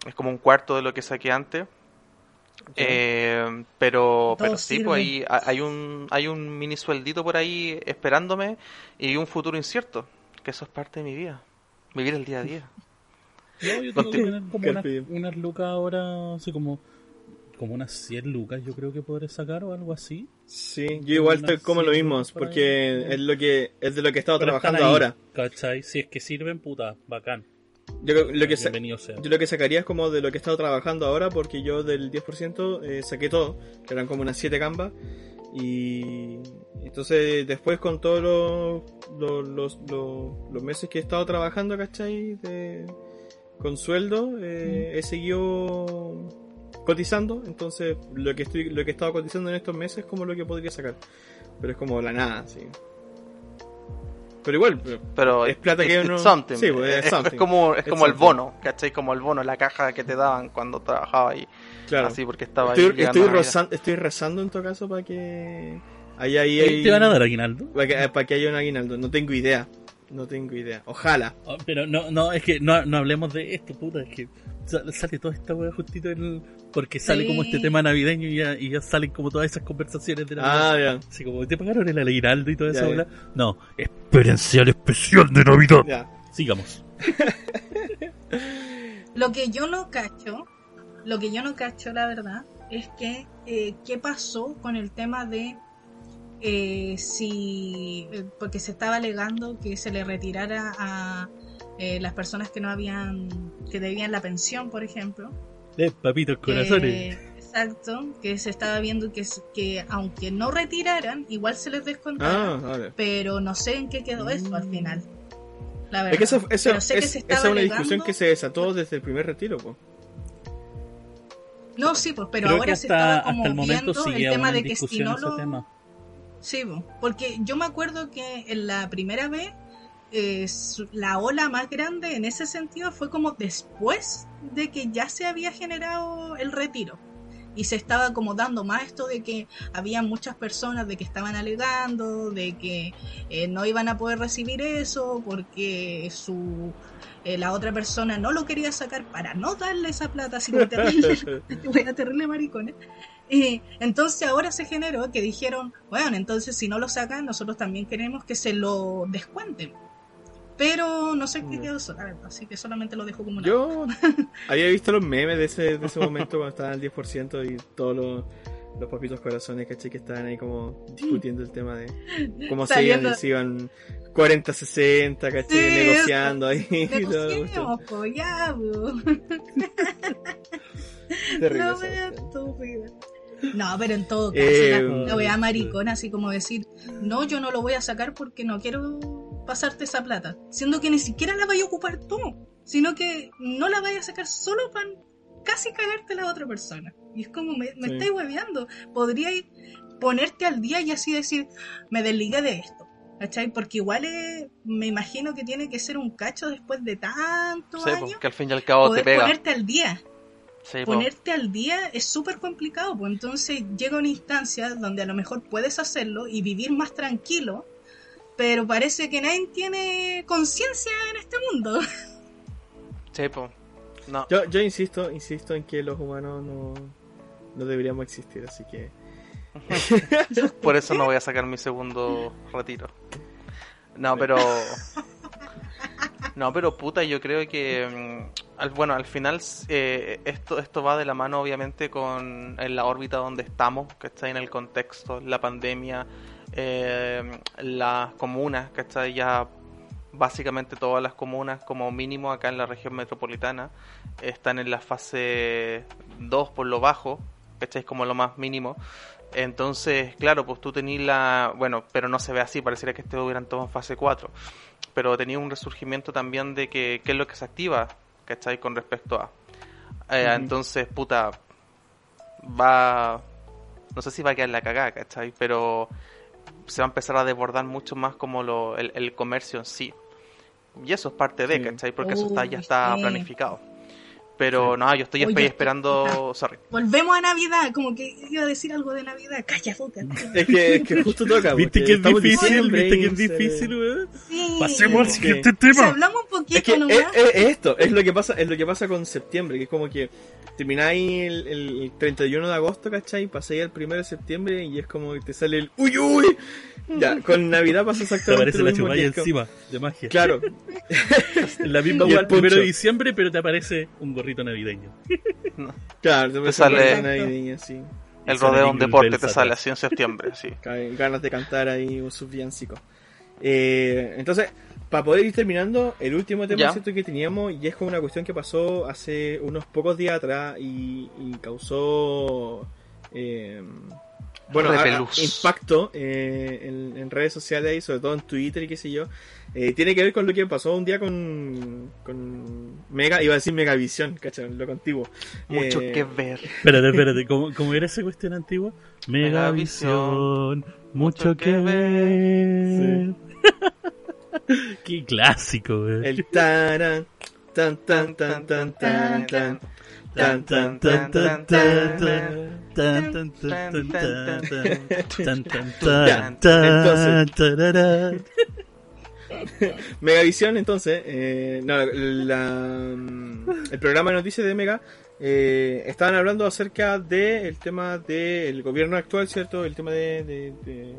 B: Es como un cuarto de lo que saqué antes. Eh, pero, pero sí,
C: sirve.
B: pues ahí ha- hay un, hay un mini sueldito por ahí esperándome y un futuro incierto, que eso es parte de mi vida, vivir el día a día. (laughs)
D: No, yo tengo que tener como unas, lucas ahora, así como, como unas 100 lucas, yo creo que podré sacar o algo así.
A: Sí, yo igual estoy como lo mismo, porque
D: ahí.
A: es lo que es de lo que he estado
D: Pero
A: trabajando
D: ahí,
A: ahora.
D: ¿Cachai? Si es que sirven, puta, bacán.
A: Yo lo que sa-
D: Bienvenido sea.
A: Yo lo que sacaría es como de lo que he estado trabajando ahora, porque yo del 10% eh, saqué todo, que eran como unas 7 gambas. Y entonces después con todos los, los, los, los- los meses que he estado trabajando, ¿cachai? De, con sueldo, eh, he seguido cotizando. Entonces lo que, estoy, lo que he estado cotizando en estos meses es como lo que podría sacar. Pero es como la nada, sí. Pero igual, pero-
B: Pero
A: Es plata que uno-
B: something.
A: sí, pues, es
B: es,
A: something.
B: como, es
A: It's
B: como el
A: something.
B: bono, ¿cachai? Como el bono, la caja que te daban cuando trabajaba ahí.
A: claro.
B: Así porque estaba
A: Estoy,
B: ahí.
A: estoy,
B: Navidad.
A: rozan- estoy rezando en todo caso para que haya ahí,
D: ¿Te van a dar aguinaldo?
A: para que, para que haya un aguinaldo. No tengo idea. No tengo idea. Ojalá.
D: Oh, pero no, no, es que no, no hablemos de esto, puta, es que sa- sale toda esta wea justito en el- porque sale
C: Sí.
D: como este tema navideño y ya, y ya salen como todas esas conversaciones de
A: Ah,
D: Navidad.
A: ya.
D: Así como, ¿te pagaron el aguinaldo y toda
A: Ya,
D: esa bola? No, espérense al especial de Navidad.
A: Ya.
D: Sigamos. (laughs)
C: Lo que yo no cacho, lo que yo no cacho, la verdad, es que eh, qué pasó con el tema de eh, si, eh, porque se estaba alegando que se le retirara a eh, las personas que no habían, que debían la pensión, por ejemplo.
D: Eh, papitos corazones.
C: Exacto, que se estaba viendo que, que aunque no retiraran, igual se les descontaba.
A: Ah, vale.
C: Pero no sé en qué quedó eso al final. La verdad.
A: Es que esa, esa-
C: Pero sé que
A: es-
C: se
A: esa
C: estaba
A: es una discusión que se desató desde el primer retiro. po.
C: No, sí, pues, pero
D: Creo
C: ahora
D: que
C: se
D: hasta,
C: estaba como
D: hasta el momento
C: viendo
D: sigue
C: el tema de que si
D: discusión
C: no
D: ese
C: lo...
D: tema.
C: Sí, po, porque yo me acuerdo que en la primera vez eh, la ola más grande en ese sentido fue como después de que ya se había generado el retiro. Y se estaba como dando más esto de que había muchas personas de que estaban alegando, de que eh, no iban a poder recibir eso porque su eh, la otra persona no lo quería sacar para no darle esa plata, que terrible, (laughs) (laughs) wea terrible maricones. Y entonces ahora se generó que dijeron, bueno, entonces si no lo sacan, nosotros también queremos que se lo descuenten. Pero no sé qué
A: Ya.
C: quedó así que solamente lo dejo como una...
A: Yo había visto los memes de ese, de ese (laughs) momento cuando estaban al 10% y todos los, los papitos corazones, caché, que estaban ahí como discutiendo el tema de (laughs) cómo se iban, si iban 40-60, caché,
C: Sí,
A: negociando ahí. (laughs)
C: Negociemos, po, ya. (laughs)
A: Terrible cuestión.
C: estúpida. No, pero en todo caso,
A: Eh,
C: la, la wea maricona, así como decir, no, yo no lo voy a sacar porque no quiero pasarte esa plata. Siendo que ni siquiera la vaya a ocupar tú, sino que no la vaya a sacar solo para casi cagarte la otra persona. Y es como, me, me
A: Sí.
C: estáis hueveando. Podríais ponerte al día y así decir, me desligué de esto. ¿Cachai? Porque igual es- me imagino que tiene que ser un cacho después de tantos
B: Sí,
C: años.
B: pues, que al fin y al cabo te
C: poder
B: pega.
C: ponerte al día
B: Sí, pues.
C: ponerte al día es súper complicado, pues entonces llega una instancia donde a lo mejor puedes hacerlo y vivir más tranquilo, pero parece que nadie tiene conciencia en este mundo. (laughs)
B: Sí, pues. No,
A: Yo, yo insisto, insisto en que los humanos no, no deberíamos existir, así que (laughs)
B: por eso no voy a sacar mi segundo retiro. No, pero. No, pero puta, yo creo que. mm, bueno, al final eh, esto, esto va de la mano, obviamente, con en la órbita donde estamos, que está en el contexto, la pandemia, eh, las comunas, que está ya básicamente todas las comunas, como mínimo acá en la región metropolitana, están en la fase 2 por lo bajo, ¿cachai? Como lo más mínimo. Entonces, claro, pues tú tenías la... Bueno, pero no se ve así, pareciera que estuvieran todos en fase 4. Pero tenía un resurgimiento también de que qué es lo que se activa, ¿cachai? Con respecto a... Eh. Entonces, puta, va... No sé si va a quedar la cagada, ¿cachai? Pero se va a empezar a desbordar mucho más como lo, el, el comercio en sí. Y eso es parte de,
A: Sí.
B: ¿cachai? Porque eso está, ya está
C: sí.
B: planificado. Pero no, yo estoy
C: Oye,
B: esperando... Sorry.
C: Volvemos a Navidad, como que iba a decir algo de Navidad. Calla boca. (laughs)
A: Es que, es que justo toca.
D: ¿Viste que es difícil? ¿Viste que es difícil, weón?
C: Sí.
D: Pasemos al siguiente
C: Si
D: tema.
C: hablamos un poquito
A: Es que
C: nomás.
A: es- es esto, es lo que pasa, es lo que pasa con septiembre, que es como que termináis el, el 31 de agosto, ¿cachai? Pasáis al 1 de septiembre y es como que te sale el uy uy. Ya, con Navidad pasa (laughs)
D: Te
A: exactamente
D: aparece
A: lo
D: la
A: mismo. como-
D: encima, de magia.
A: Claro, (laughs)
D: La misma
A: el
D: weá el primero
A: poncho.
D: de diciembre, pero te aparece un gorrito navideño. (laughs)
A: claro, te,
B: Te
A: sale
B: sale-
A: navideña, sí.
B: El rodeo un
D: Jingle
B: deporte te sale así en septiembre, sí. (laughs)
A: Ganas de cantar ahí un subviancico. Eh, entonces, para poder ir terminando, el último tema que teníamos, y es como una cuestión que pasó hace unos pocos días atrás y, y causó eh, bueno, a- impacto eh, en, en redes sociales y sobre todo en Twitter y qué sé yo. Eh, tiene que ver con lo que pasó un día con, con Mega, iba a decir Megavisión, ¿cachai? Lo contiguo.
B: Mucho
A: Eh,
B: que ver.
D: Espérate, espérate, ¿cómo, cómo era esa cuestión antigua? Megavisión, mucho que ver. Qué clásico, weón.
A: El taran,
D: tan tan tan tan tan tan. Tan, tan, tan, tan, tan, tan, tan, tan, (laughs)
A: Megavisión, entonces, eh, no, la- el programa de noticias de Mega eh, estaban hablando acerca del tema del gobierno actual, ¿cierto? El tema de, de- de-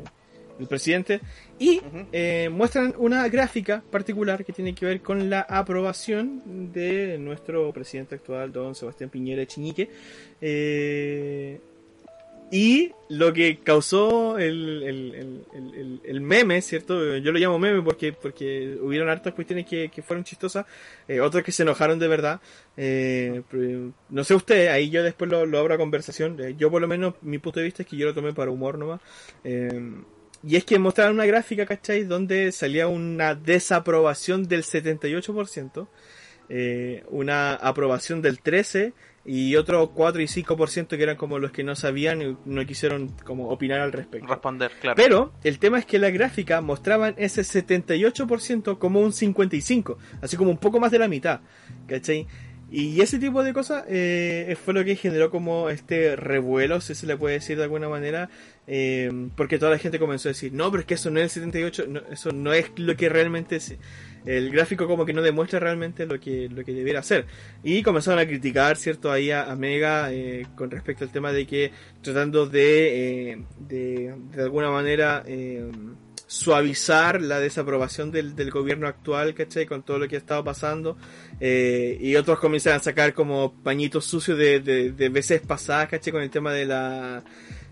A: del presidente. Y eh, muestran una gráfica particular que tiene que ver con la aprobación de nuestro presidente actual, don Sebastián Piñera Echiñique. Eh, y lo que causó el, el, el- el- meme, ¿cierto? Yo lo llamo meme porque, porque hubieron hartas cuestiones que, que fueron chistosas, eh, otras que se enojaron de verdad. Eh, no sé usted, ahí yo después lo, lo abro a conversación. Eh, yo por lo menos mi punto de vista es que yo lo tomé para humor nomás. Eh, y es que mostraron una gráfica, ¿cachai? Donde salía una desaprobación del 78%, eh, una aprobación del 13% y otro 4 y 5% que eran como los que no sabían y no quisieron como opinar al respecto.
B: Responder, claro.
A: Pero el tema es que la gráfica mostraban ese 78% como un 55%, así como un poco más de la mitad, ¿cachai? Y ese tipo de cosas eh, fue lo que generó como este revuelo, si se le puede decir de alguna manera, eh, porque toda la gente comenzó a decir, no, pero es que eso no es el 78, no, eso no es lo que realmente es. El gráfico como que no demuestra realmente lo que, lo que debiera ser. Y comenzaron a criticar, ¿cierto? Ahí a, a Mega eh, con respecto al tema de que tratando de, eh, de, de alguna manera eh, suavizar la desaprobación del, del gobierno actual, ¿cachai? Con todo lo que ha estado pasando. Eh, y otros comienzan a sacar como pañitos sucios de, de, de veces pasadas, ¿cachai? Con el tema de la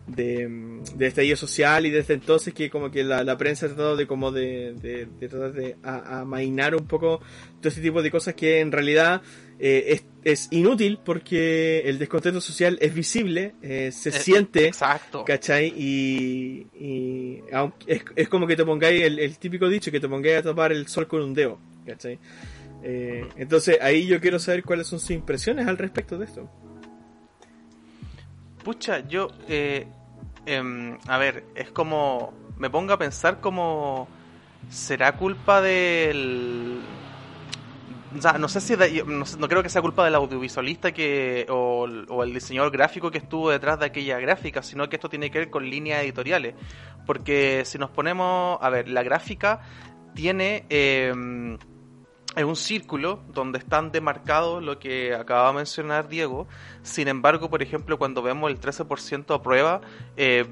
A: de, de estallido social y desde entonces que como que la, la prensa ha tratado de como de, de, de tratar de amainar un poco todo este tipo de cosas que en realidad eh, es, es inútil porque el descontento social es visible, eh, se
B: Eh,
A: siente,
B: Exacto.
A: ¿cachai? Y, y aunque- es, es como que te pongáis el, el típico dicho que te pongáis a tapar el sol con un dedo, ¿cachai? Entonces ahí yo quiero saber cuáles son sus impresiones al respecto de esto.
B: Pucha, yo, eh, em, a ver, es como, me pongo a pensar como, ¿será culpa del... O sea, no sé si, no, creo que sea culpa del audiovisualista que o, o el diseñador gráfico que estuvo detrás de aquella gráfica, sino que esto tiene que ver con líneas editoriales. Porque si nos ponemos, a ver, la gráfica tiene... em, es un círculo donde están demarcados lo que acaba de mencionar Diego. Sin embargo, por ejemplo, cuando vemos el 13% a prueba,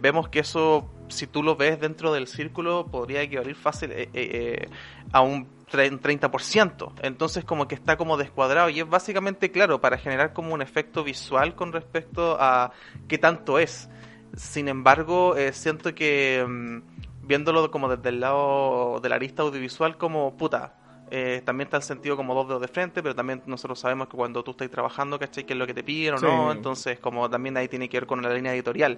B: vemos que eso, si tú lo ves dentro del círculo, podría equivaler fácil eh, eh, eh, a un tre- 30%. Entonces, como que está como descuadrado y es básicamente, claro, para generar como un efecto visual con respecto a qué tanto es. Sin embargo, siento que mm, viéndolo como desde el lado de la arista audiovisual, como puta, eh, también está el sentido como dos dedos de frente, pero también nosotros sabemos que cuando tú estás trabajando, ¿cachai? ¿Qué es lo que te piden o no? Entonces, como también ahí tiene que ver con la línea editorial.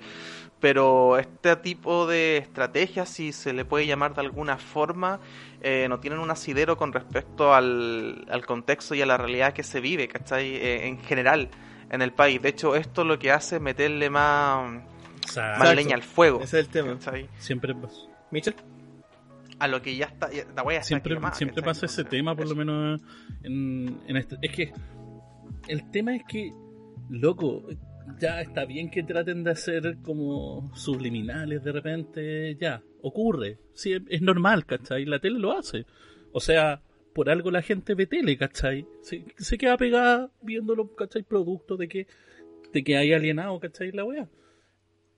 B: Pero este tipo de estrategias, si se le puede llamar de alguna forma, eh, no tienen un asidero con respecto al, al contexto y a la realidad que se vive, ¿cachai? Eh, en general en el país. De hecho, esto lo que hace es meterle más, más leña al fuego.
A: Ese es el tema.
B: ¿cachai?
D: siempre pasa.
A: Michel.
B: A lo que ya está. la wea está
D: siempre,
B: quemada,
D: siempre pasa ese tema, por lo menos en, en este. Es que el tema es que, loco, ya está bien que traten de hacer como subliminales de repente, ya, ocurre. Sí, es, es normal, ¿cachai? La tele lo hace. O sea, por algo la gente ve tele, ¿cachai? Se, se queda pegada viéndolo, ¿cachai? Producto de que, de que hay alienado, ¿cachai? La wea.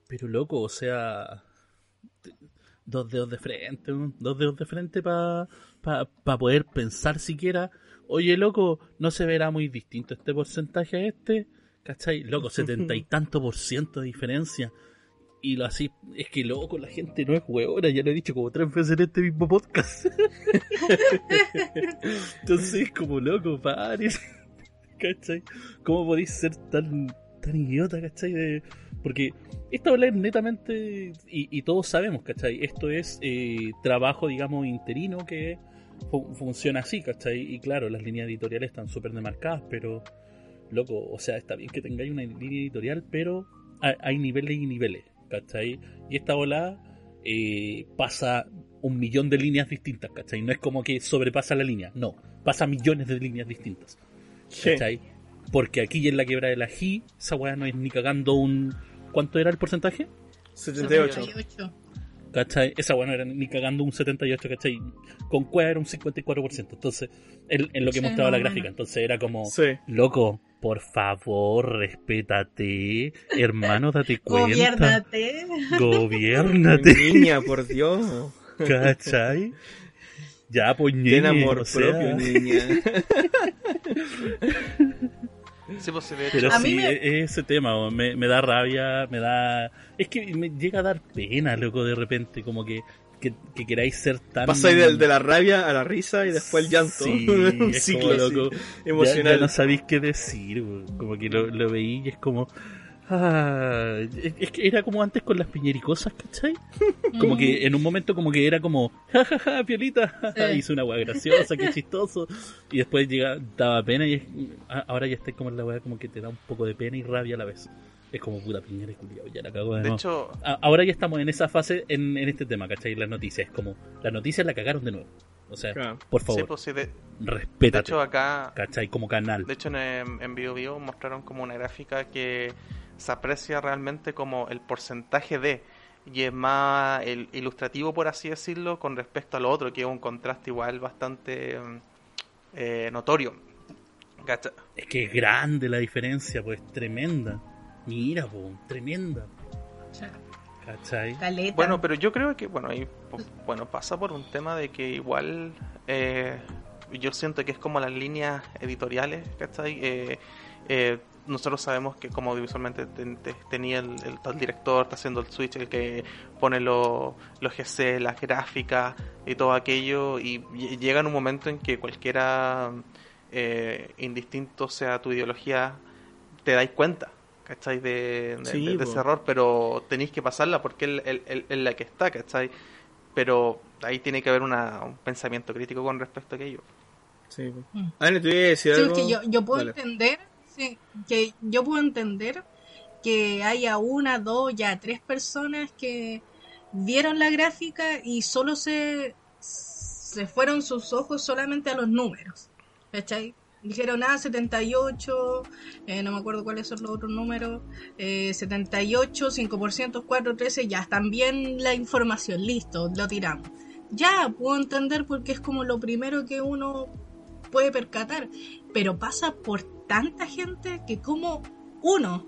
D: Pero loco, o sea, dos dedos de frente, un- dos dedos de frente para pa, poder pensar siquiera, oye loco, no se verá muy distinto este porcentaje a este, ¿cachai? Loco, setenta y tanto por ciento de diferencia. Y lo así, es que loco, la gente no es huevona, ya lo he dicho como tres veces en este mismo podcast. (laughs) Entonces, como loco, pares. (laughs) ¿Cachai? ¿Cómo podéis ser tan, tan idiota, cachai? De- Porque esto habla netamente, y, y todos sabemos, ¿cachai? Esto es eh, trabajo, digamos, interino que fu- funciona así, ¿cachai? Y claro, las líneas editoriales están súper demarcadas, pero, loco, o sea, está bien que tengáis una línea editorial, pero hay, hay niveles y niveles, ¿cachai? Y esta ola eh, pasa un millón de líneas distintas, ¿cachai? No es como que sobrepasa la línea, no, pasa millones de líneas distintas. ¿Cachai? Porque aquí en la quebra de la G, esa weá no es ni cagando un. ¿Cuánto era el porcentaje?
A: 78.
C: 78.
D: ¿Cachai? Esa weá no era ni cagando un 78, ¿cachai? Con cueva era un 54%. Entonces, en, en lo que
C: Sí,
D: mostraba la gráfica. Entonces era como,
A: Sí.
D: loco, por favor, respétate. Hermano, date (laughs) cuenta. (laughs)
C: Gobiernate.
D: Gobiernate. (laughs)
A: Niña, por Dios.
D: ¿Cachai? Ya, pues,
A: Ten
D: ñeñe,
A: amor
D: o sea.
A: propio, niña.
B: Sí, pues, sí, de hecho,
D: Pero
C: A mí
D: sí,
C: me-
D: e- ese tema me, me da rabia, me da... Es que me llega a dar pena, loco, de repente, como que, que, que queráis ser tan...
A: Pasáis de, de la rabia a la risa y después el llanto.
D: Sí, (laughs)
A: Un
D: es
A: ciclo
D: como, loco, Ya,
A: emocional.
D: ya no sabéis qué decir, como que lo, lo veí y es como... Ah, es, que era como antes con las piñericosas, ¿cachai? (laughs) Como que en un momento como que era como, jajaja, Piolita, jaja,
C: Sí. (laughs)
D: hizo una weá graciosa, qué chistoso. Y después llega, daba pena y es- ahora ya está como en la weá como que te da un poco de pena y rabia a la vez. Es como puta piñera y culiao, ya la cago de,
B: de
D: nuevo.
B: hecho,
D: A- Ahora ya estamos en esa fase en, en este tema, ¿cachai? Las noticias, es como, las noticias la cagaron de nuevo. O sea,
A: Claro.
D: por
B: sí,
D: favor,
B: pues, sí, de, de
D: respétate,
B: hecho acá
D: ¿cachai? Como canal.
B: De hecho, en, en Bio Bio mostraron como una gráfica que se aprecia realmente como el porcentaje de, y es más el ilustrativo, por así decirlo, con respecto al otro, que es un contraste igual bastante mm, eh, notorio. ¿Cacha?
D: Es que es grande la diferencia, pues tremenda. Mira, po, tremenda. ¿Cachai?
C: Caleta.
B: Bueno, pero yo creo que, bueno, ahí, pues, bueno, pasa por un tema de que igual eh, yo siento que es como las líneas editoriales, ¿cachai? Eh, eh, nosotros sabemos que como audiovisualmente ten- te- tenía el, el, el director, está haciendo el switch, el que pone lo- los GC, las gráficas y todo aquello, y ll- llega en un momento en que cualquiera, eh, indistinto sea tu ideología, te dais cuenta, ¿cachai? De, de-
A: Sí,
B: de- de
A: po.
B: ese error, pero tenéis que pasarla porque es el- el- el- la que está, ¿cachai? Pero ahí tiene que haber una, un pensamiento crítico con respecto a aquello.
A: Sí.
C: Mm.
A: Ana, te voy a decir
C: Sí,
A: algo.
C: yo, yo puedo
A: Dale.
C: entender, sí, que yo puedo entender que haya una, dos, ya tres personas que vieron la gráfica y solo se, se fueron sus ojos solamente a los números. ¿Cachai? Dijeron, ah, 78, eh, no me acuerdo cuáles son los otros números, eh, 78, 5%, 4, 13, ya bien la información, listo, lo tiramos. Ya, puedo entender porque es como lo primero que uno puede percatar, pero pasa por tanta gente que como uno,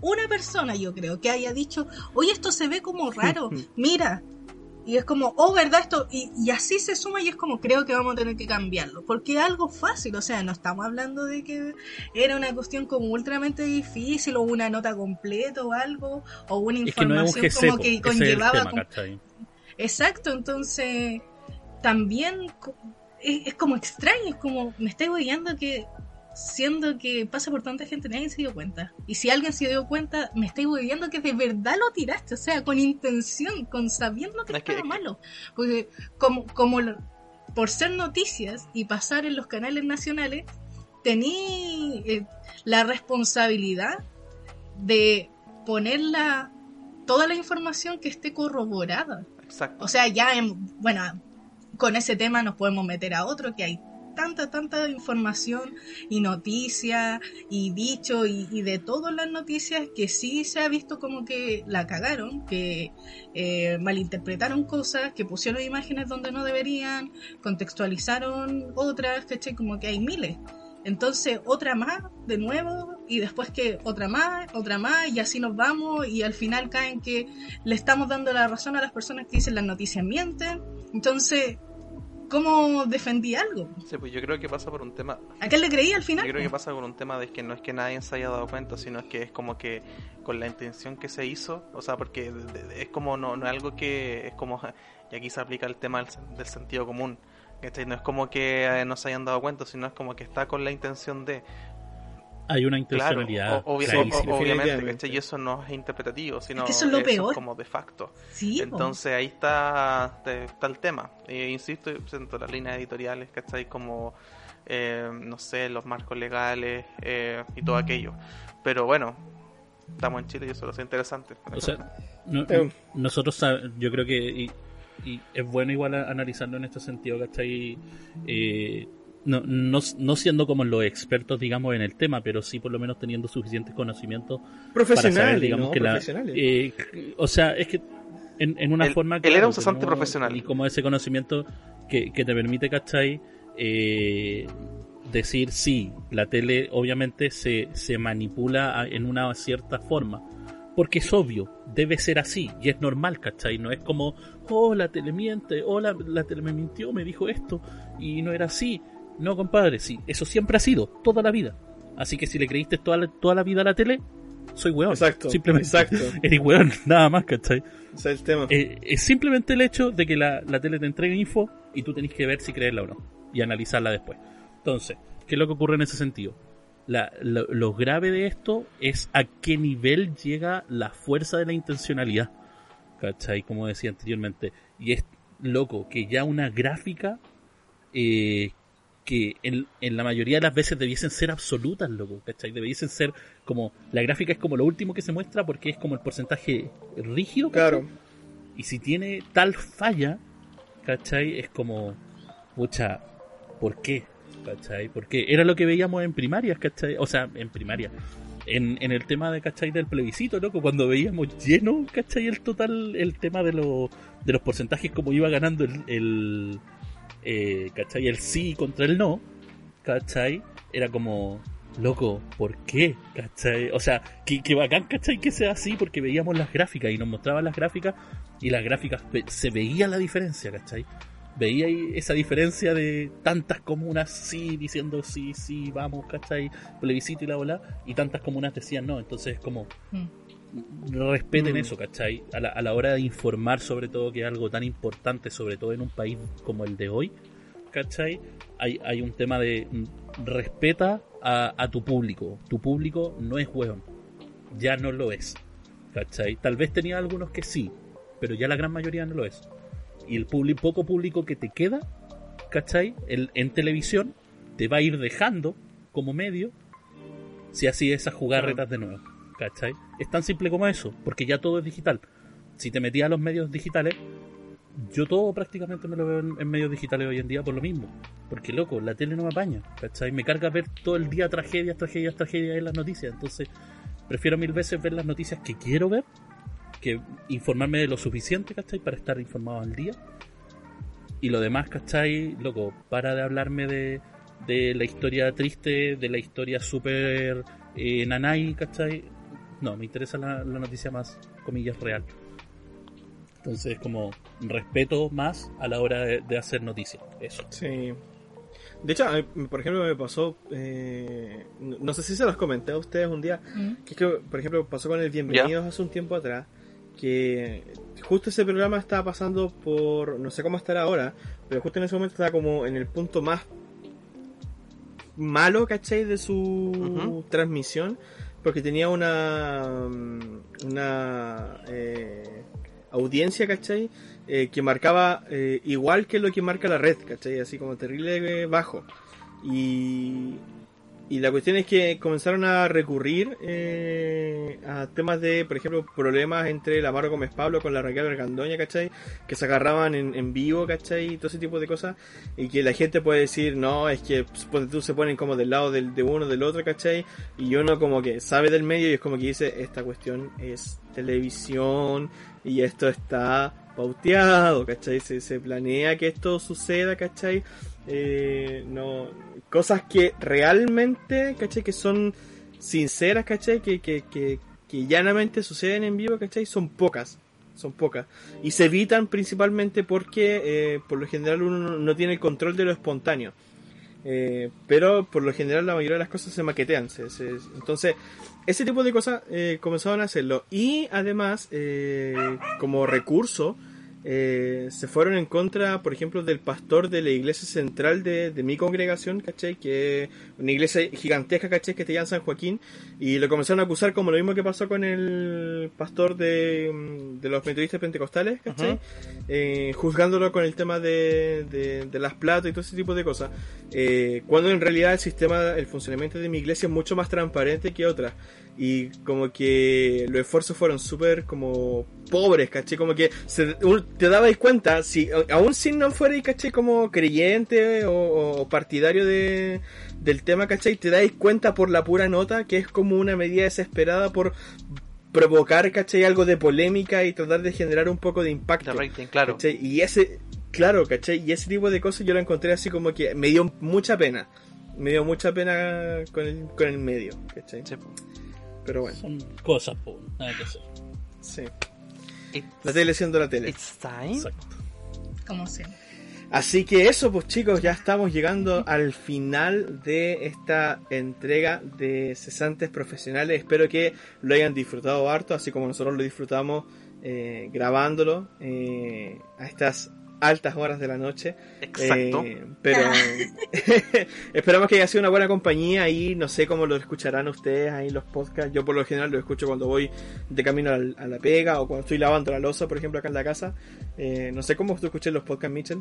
C: una persona yo creo, que haya dicho, oye, esto se ve como raro, (laughs) mira, y es como, oh, ¿verdad esto? Y, y así se suma y es como, creo que vamos a tener que cambiarlo, porque es algo fácil, o sea, no estamos hablando de que era una cuestión como ultramente difícil o una nota completa o algo, o una
D: Es que no es un
C: información como que conllevaba
D: tema,
C: como-
D: ¿cachai?
C: Exacto, entonces también es, es como extraño, es como me estoy guiando que siendo que pasa por tanta gente, nadie se dio cuenta. Y si alguien se dio cuenta, me estoy viendo que de verdad lo tiraste, o sea, con intención, con sabiendo que
B: Es que-
C: estaba malo. Porque como, como lo- por ser noticias y pasar en los canales nacionales, tení eh, la responsabilidad de ponerla toda la información que esté corroborada.
B: Exacto.
C: O sea, ya, en, bueno, con ese tema nos podemos meter a otro, que hay tanta, tanta información y noticias y dicho y, de todas las noticias que sí se ha visto como que la cagaron, que eh, malinterpretaron cosas, que pusieron imágenes donde no deberían, contextualizaron otras, ¿cachai? Como que hay miles. Entonces, otra más, de nuevo, y después que otra más, otra más, y así nos vamos, y al final caen que le estamos dando la razón a las personas que dicen las noticias mienten. Entonces, ¿cómo defendí algo?
B: Sí, pues yo creo que pasa por un tema
C: ¿A qué le creí al
B: Yo
C: final?
B: creo que pasa con un tema de que no es que nadie se haya dado cuenta, sino es que es como que con la intención que se hizo, o sea, porque es como no, no es algo que es como, (laughs) y aquí se aplica el tema del, sen- del sentido común. No es como que eh, no se hayan dado cuenta, sino es como que está con la intención de,
D: Hay una intencionalidad.
B: obvia- obviamente. ¿cachai? Y eso no es interpretativo, sino
C: que eso es lo peor.
B: como de facto.
C: Sí, po.
B: Entonces ahí está, está el tema. Eh, insisto, siento las líneas editoriales, ¿cachai? Como, eh, no sé, los marcos legales eh, y todo aquello. Pero bueno, estamos en Chile y eso lo hace interesante.
D: O sea, no-
A: Eh.
D: nosotros yo creo que y, y es bueno igual analizarlo en este sentido, ¿cachai? Eh, no, no, no siendo como los expertos, digamos, en el tema, pero sí por lo menos teniendo suficientes conocimientos para
A: Profesionales,
D: saber, digamos,
A: ¿no?
D: que la...
A: Profesionales.
D: eh, o sea, es que en, en una
B: Él-
D: forma...
B: él era un
D: tenemos-
B: profesional.
D: Y como ese conocimiento que, que te permite, ¿cachai? Eh, decir, sí, la tele obviamente se, se manipula a- en una cierta forma. Porque es obvio, debe ser así, y es normal, ¿cachai? No es como, oh, la tele miente, oh, la, la tele me mintió, me dijo esto, y no era así. No, compadre, sí, eso siempre ha sido, toda la vida. Así que si le creíste toda la, toda la vida a la tele, soy weón.
A: Exacto,
D: Simplemente.
A: exacto. (laughs)
D: Eres weón, nada más, ¿cachai?
A: Ese es el tema.
D: Eh, es simplemente el hecho de que la, la tele te entregue info y tú tenés que ver si creerla o no y analizarla después. Entonces, ¿qué es lo que ocurre en ese sentido? La- lo, lo grave de esto es a qué nivel llega la fuerza de la intencionalidad. ¿Cachai? Como decía anteriormente. Y es loco que ya una gráfica eh, que en, en la mayoría de las veces debiesen ser absolutas, loco, ¿cachai? Debiesen ser como, la gráfica es como lo último que se muestra porque es como el porcentaje rígido, ¿cachai?
A: Claro.
D: Y si tiene tal falla, ¿cachai? Es como, pucha, ¿por qué? ¿Cachai? Porque era lo que veíamos en primarias, ¿cachai? O sea, en primaria. En, en el tema de, ¿cachai? Del plebiscito, loco, cuando veíamos lleno, ¿cachai? El total, el tema de, lo- de los porcentajes, como iba ganando el, el eh, ¿cachai? El sí contra el no, ¿cachai? Era como, loco, ¿por qué? ¿cachai? O sea, que, que bacán, ¿cachai? Que sea así, porque veíamos las gráficas y nos mostraban las gráficas y las gráficas se veía la diferencia, ¿cachai? Veía ahí esa diferencia de tantas comunas sí diciendo sí, sí, vamos, ¿cachai? Plebiscito y la bola, y tantas comunas decían no, entonces es como
C: Mm.
D: Respeten
A: Mm.
D: eso, ¿cachai? A la, a la hora de informar sobre todo que es algo tan importante, sobre todo en un país como el de hoy, ¿cachai? Hay, hay un tema de mm, respeta a, a tu público. Tu público no es hueón. Ya no lo es. ¿Cachai? Tal vez tenía algunos que sí, pero ya la gran mayoría no lo es. Y el poco público que te queda, ¿cachai? El, en televisión te va a ir dejando como medio si así es a jugar retas de nuevo. ¿Cachai? Es tan simple como eso, porque ya todo es digital. Si te metías a los medios digitales, yo todo prácticamente me lo veo en, medios digitales hoy en día por lo mismo. Porque, loco, la tele no me apaña, ¿cachai? Me carga ver todo el día tragedias, tragedias, tragedias en las noticias. Entonces, prefiero mil veces ver las noticias que quiero ver que informarme de lo suficiente, ¿cachai? Para estar informado al día. Y lo demás, ¿cachai? Loco, para de hablarme de, de la historia triste, de la historia súper eh, nanay, ¿cachai? No, me interesa la, la noticia más, comillas, real. Entonces, como respeto más a la hora de, de hacer noticias. Eso.
A: Sí. De hecho, por ejemplo, me pasó. eh, no sé si se los comenté a ustedes un día.
C: Mm.
A: Que es que, por ejemplo, pasó con el Bienvenidos hace un tiempo atrás. que justo ese programa estaba pasando por, no sé cómo estará ahora, pero justo en ese momento estaba como en el punto más malo, ¿cachai? De su transmisión, porque tenía una, una eh, audiencia, ¿cachai? Eh, que marcaba eh, igual que lo que marca la red, ¿cachai? Así como terrible eh, bajo. Y, y la cuestión es que comenzaron a recurrir eh, a temas de, por ejemplo, problemas entre la Maro Gómez Pablo con la Raquel Argandoña, ¿cachai? Que se agarraban en, vivo, ¿cachai? Y todo ese tipo de cosas. Y que la gente puede decir, no, es que pues, tú se ponen como del lado del, de uno del otro, ¿cachai? Y uno como que sabe del medio y es como que dice, esta cuestión es televisión y esto está pauteado, ¿cachai? Se, se planea que esto suceda, ¿cachai? Eh, no, cosas que realmente, ¿cachai? Que son sinceras, ¿cachai? Que, que, que, llanamente suceden en vivo, ¿cachai? Son pocas, son pocas. Y se evitan principalmente porque eh, por lo general uno no- tiene el control de lo espontáneo. Eh, pero por lo general la mayoría de las cosas se maquetean. se- se- entonces, ese tipo de cosas eh, comenzaron a hacerlo. Y además, como recurso, eh, se fueron en contra, por ejemplo, del pastor de la iglesia central de, de mi congregación, ¿cachai? Que es una iglesia gigantesca, ¿cachai? Que está en San Joaquín. Y lo comenzaron a acusar como lo mismo que pasó con el pastor de, mm, de los metodistas pentecostales, ¿cachai? Eh, juzgándolo con el tema de, de, de las platas y todo ese tipo de cosas. Eh, cuando en realidad el sistema, el funcionamiento de mi iglesia es mucho más transparente que otras. Y como que los esfuerzos fueron súper como pobres, ¿caché? Como que se- te dabais cuenta, si aún si no fuerais, ¿caché? Como creyente o, o partidario de, del tema, ¿cachai? Te dais cuenta por la pura nota que es como una medida desesperada por provocar, ¿cachai? Algo de polémica y tratar de generar un poco de impacto.
B: De rating, claro.
A: ¿cachai? Y ese, claro, ¿cachai? Y ese tipo de cosas yo lo encontré así como que me dio mucha pena. Me dio mucha pena con el, con el medio, ¿cachai?
B: Sí.
A: Pero bueno,
D: Son cosas, po, nada que hacer.
A: sí.
B: It's,
A: La tele siendo la tele.
B: it's time.
D: Exacto.
C: Como siempre.
A: Así que eso, pues chicos, ya estamos llegando al final de esta entrega de cesantes profesionales. Espero que lo hayan disfrutado harto, así como nosotros lo disfrutamos eh, grabándolo eh, a estas altas horas de la noche.
B: Exacto.
A: Eh, pero (laughs) (laughs) esperamos que haya sido una buena compañía ahí. No sé cómo lo escucharán ustedes ahí los podcasts. Yo por lo general lo escucho cuando voy de camino al- a la pega o cuando estoy lavando la losa, por ejemplo, acá en la casa. Eh, no sé cómo tú escuchas los podcasts, Mitchell.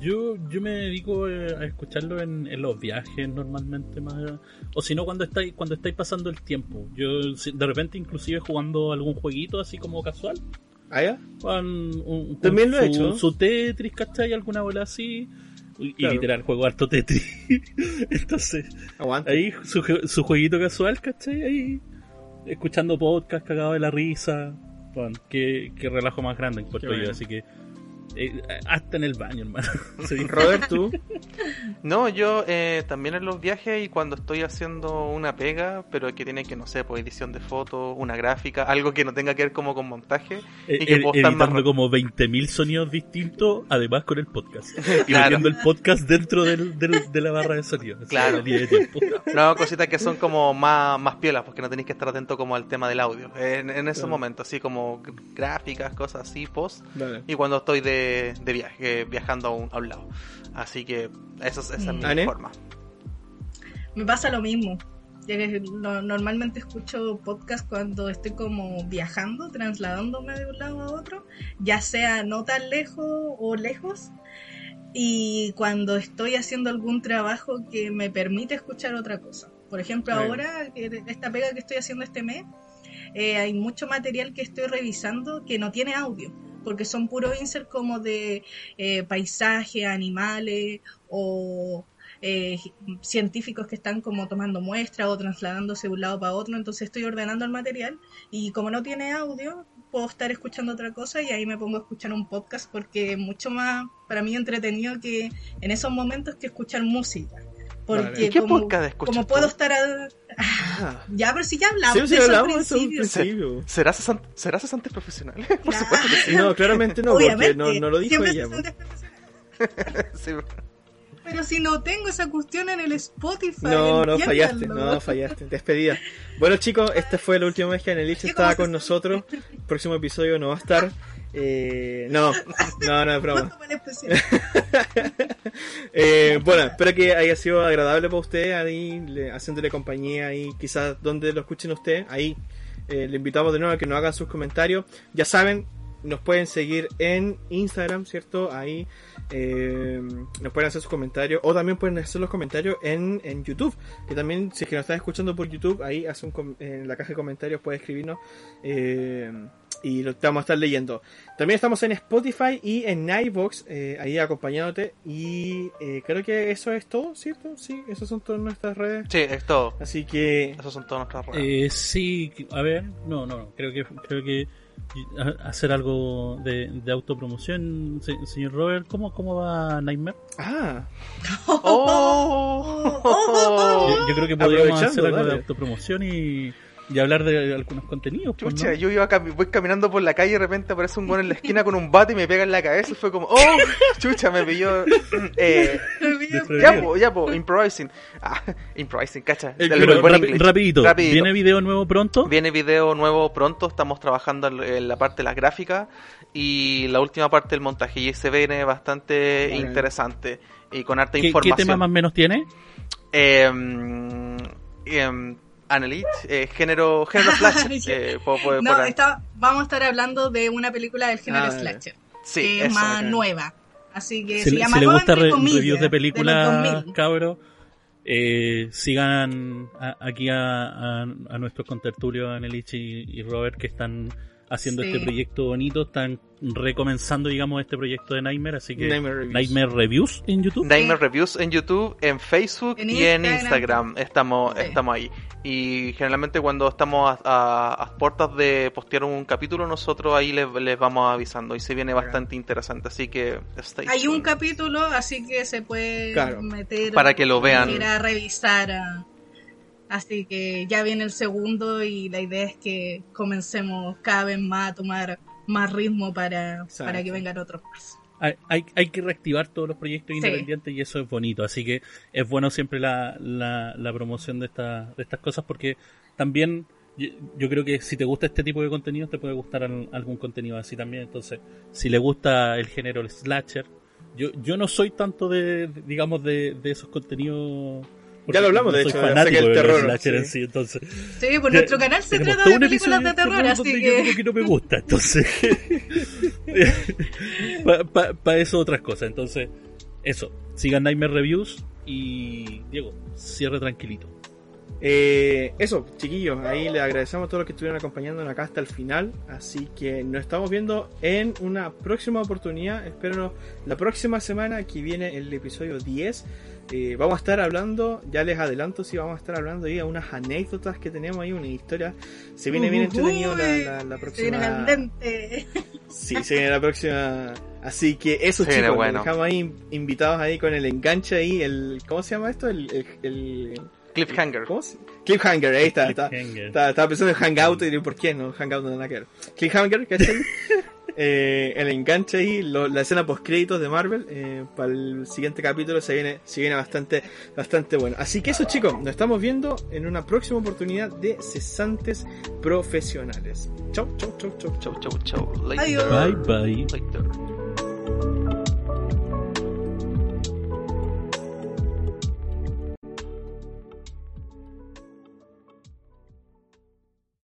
D: Yo, yo me dedico eh, a escucharlo en, en los viajes normalmente más o si no cuando estáis cuando estáis pasando el tiempo. Yo de repente inclusive jugando algún jueguito así como casual. Con un,
A: También lo he
D: su,
A: hecho.
D: Su Tetris, ¿cachai? Alguna bola así. Y,
A: Claro.
D: literal, juego harto Tetris. (laughs) Entonces, ahí su, su jueguito casual, ¿cachai? Ahí escuchando podcast, cagado de la risa. Bueno, qué, qué relajo más grande encuentro
A: Qué bueno.
D: yo, así que eh, hasta en el baño, hermano. (laughs) Sí.
A: Robert, tú. (laughs)
B: No, yo eh, también en los viajes y cuando estoy haciendo una pega, pero que tiene que, no sé, pues edición de fotos, una gráfica, algo que no tenga que ver como con montaje.
D: Eh,
B: y que
D: eh,
B: puedo estar más
D: editando
B: ra-
D: como 20.000 sonidos distintos, además con el podcast. (laughs) Y
B: Claro.
D: metiendo el podcast dentro del, del- de la barra de sonido.
B: Claro.
D: de.
B: No, cositas que son como más, más piolas, porque no tenéis que estar atento como al tema del audio. En, en esos
A: Claro.
B: momentos, así como gráficas, cosas así, post.
A: Dale.
B: Y cuando estoy de, de viaje, viajando a un, a un lado. Así que eso, es- esa es mi
A: ¿Ane?
B: forma.
C: Me pasa lo mismo. Ya que no- normalmente escucho podcast cuando estoy como viajando, trasladándome de un lado a otro, ya sea no tan lejos o lejos. Y cuando estoy haciendo algún trabajo que me permite escuchar otra cosa. Por ejemplo,
A: Bien.
C: ahora, que- esta pega que estoy haciendo este mes, eh, hay mucho material que estoy revisando que no tiene audio, porque son puros inserts como de eh, paisajes, animales o eh, científicos que están como tomando muestras o trasladándose de un lado para otro, entonces estoy ordenando el material y como no tiene audio, puedo estar escuchando otra cosa y ahí me pongo a escuchar un podcast porque es mucho más para mí entretenido que en esos momentos que escuchar música. Porque
A: Vale.
B: ¿Y qué
C: como,
B: podcast escuchas
C: como
B: tú?
C: puedo estar a-
A: Ah.
C: ya, pero si ya hablamos
A: Sí,
C: de
A: sí, hablamos eso al
C: principio.
A: principio.
B: ¿Será, cesan- ¿será cesantes profesionales? (laughs) Por supuesto que sí.
A: No, claramente no, porque
C: Obviamente,
A: no, no lo dijo
C: siempre
A: ella. (laughs)
B: Sí.
C: Pero si no tengo esa cuestión en el Spotify.
A: No, no fallaste, no fallaste. Despedida. Bueno, chicos, este fue la última vez que Anelich
C: Sí,
A: estaba
C: ¿cómo
A: con nosotros. El (laughs) próximo episodio no va a estar. Eh, no, no, no es broma. (laughs) Eh, bueno, espero que haya sido agradable para usted ahí, le- haciéndole compañía ahí, quizás donde lo escuchen usted, ahí eh, le invitamos de nuevo a que nos hagan sus comentarios. Ya saben, nos pueden seguir en Instagram, ¿cierto? Ahí eh, nos pueden hacer sus comentarios o también pueden hacer los comentarios en, en YouTube, que también si es que nos están escuchando por YouTube, ahí hace un com- en la caja de comentarios puede escribirnos. eh, y lo te vamos a estar leyendo. También estamos en Spotify y en iVoox, eh, ahí acompañándote. Y eh, creo que eso es todo, ¿cierto? Sí, esas son todas nuestras redes.
B: Sí, es todo.
A: Así que,
B: Esas son todas nuestras redes.
D: Eh, sí, a ver, no, no, no, creo que creo que hacer algo de, de autopromoción, se- señor Robert, ¿cómo, cómo va Nightmare?
A: ah,
B: ¡Oh!
D: Yo, yo creo que podríamos hacer algo de
A: dale.
D: autopromoción y, y hablar de algunos contenidos. pues,
B: Chucha,
D: ¿no?
B: yo iba cami- voy caminando por la calle y de repente aparece un buen en la esquina con un bate y me pega en la cabeza y fue como, ¡oh! (laughs) Chucha, me pilló. (laughs) Eh, ya, po, ya, po, improvising. Ah, improvising, cacha.
A: Pero
B: buen inglés.
D: rapidito,
B: Rapidito.
D: ¿viene video nuevo pronto?
B: Viene video nuevo pronto, estamos trabajando en- la parte de las gráficas y la última parte del montaje y se viene bastante interesante y con harta
D: ¿Qué, qué
B: información.
D: tema más o menos tiene?
B: Eh, eh, Annelite, eh, género, género (laughs) slasher. Eh,
C: No,
B: por-
C: está- vamos a estar hablando de una película del género
A: Ah,
C: slasher,
B: sí,
C: que es
B: eso.
C: más
A: bacán.
C: nueva. Así que
D: Si,
C: se
D: le-
C: llama
D: si le
C: nueva
D: gusta re-
C: comillas,
D: reviews de películas,
C: 2000.
D: cabros, eh, sigan a- aquí a, a- a nuestros contertulios, Anelich y, y Robert, que están haciendo
C: Sí.
D: este proyecto bonito, están recomenzando, digamos, este proyecto de Nightmare, así que
A: Nightmare Reviews.
D: Nightmare Reviews en YouTube.
B: Nightmare Reviews en YouTube, en Facebook
C: En
B: y en
C: Instagram.
B: Estamos,
C: Sí.
B: estamos ahí. Y generalmente cuando estamos a, a- a puertas de postear un capítulo, nosotros ahí les, les vamos avisando. Y se viene bastante interesante. Así que stay
C: Hay un capítulo, así que se puede
A: Claro.
C: meter
B: Para que lo vean.
C: Ir a revisar. Así que ya viene el segundo y la idea es que comencemos cada vez más a tomar más ritmo para, para que vengan otros más.
D: Hay, hay, hay que reactivar todos los proyectos
C: Sí.
D: independientes y eso es bonito. Así que es bueno siempre la, la, la promoción de, esta, de estas cosas porque también yo, yo creo que si te gusta este tipo de contenido te puede gustar al- algún contenido así también. Entonces, si le gusta el género el slasher, yo, yo no soy tanto de- digamos, de, de esos contenidos.
A: Ya lo hablamos,
D: no
A: de hecho,
D: fanático
A: que el terror,
D: slasher en
A: sí.
D: sí, entonces.
C: Sí, pues
D: Ya-
C: nuestro canal se trata de películas
D: episodio
C: de terror,
D: donde
C: así
D: yo como
C: que...
D: que no me gusta, entonces (laughs) para eso otras cosas, entonces eso, sigan Nightmare Reviews y Diego, cierre tranquilito.
A: Eh, eso, chiquillos, ahí les agradecemos a todos los que estuvieron acompañándonos acá hasta el final. Así que nos estamos viendo en una próxima oportunidad. Espérenos la próxima semana que viene el episodio 10. Eh, vamos a estar hablando, ya les adelanto, si vamos a estar hablando ahí a unas anécdotas que tenemos ahí, una historia. Se viene bien entretenido la, la- la
C: Se viene
A: próxima.
C: candente.
A: Sí, se viene la próxima. Así que eso,
B: Se viene
A: chicos,
B: bueno.
A: los dejamos ahí invitados ahí con el enganche ahí, el ¿cómo se llama esto? El, el, el-
B: Cliffhanger.
A: ¿cómo se? Cliffhanger, ahí está, está.
D: Cliffhanger.
A: Estaba, estaba pensando en Hangout y digo, ¿por qué no? Hangout no tiene nada que ver. Cliffhanger, ¿cachai? (laughs) eh, el enganche ahí, lo- la escena post créditos de Marvel, eh, para el siguiente capítulo se viene, se viene bastante, bastante bueno. Así que eso chicos, nos estamos viendo en una próxima oportunidad de cesantes profesionales. Chau, chau, chau, chau, chau.
B: Chau, chau. Later.
D: Bye bye.
B: Later.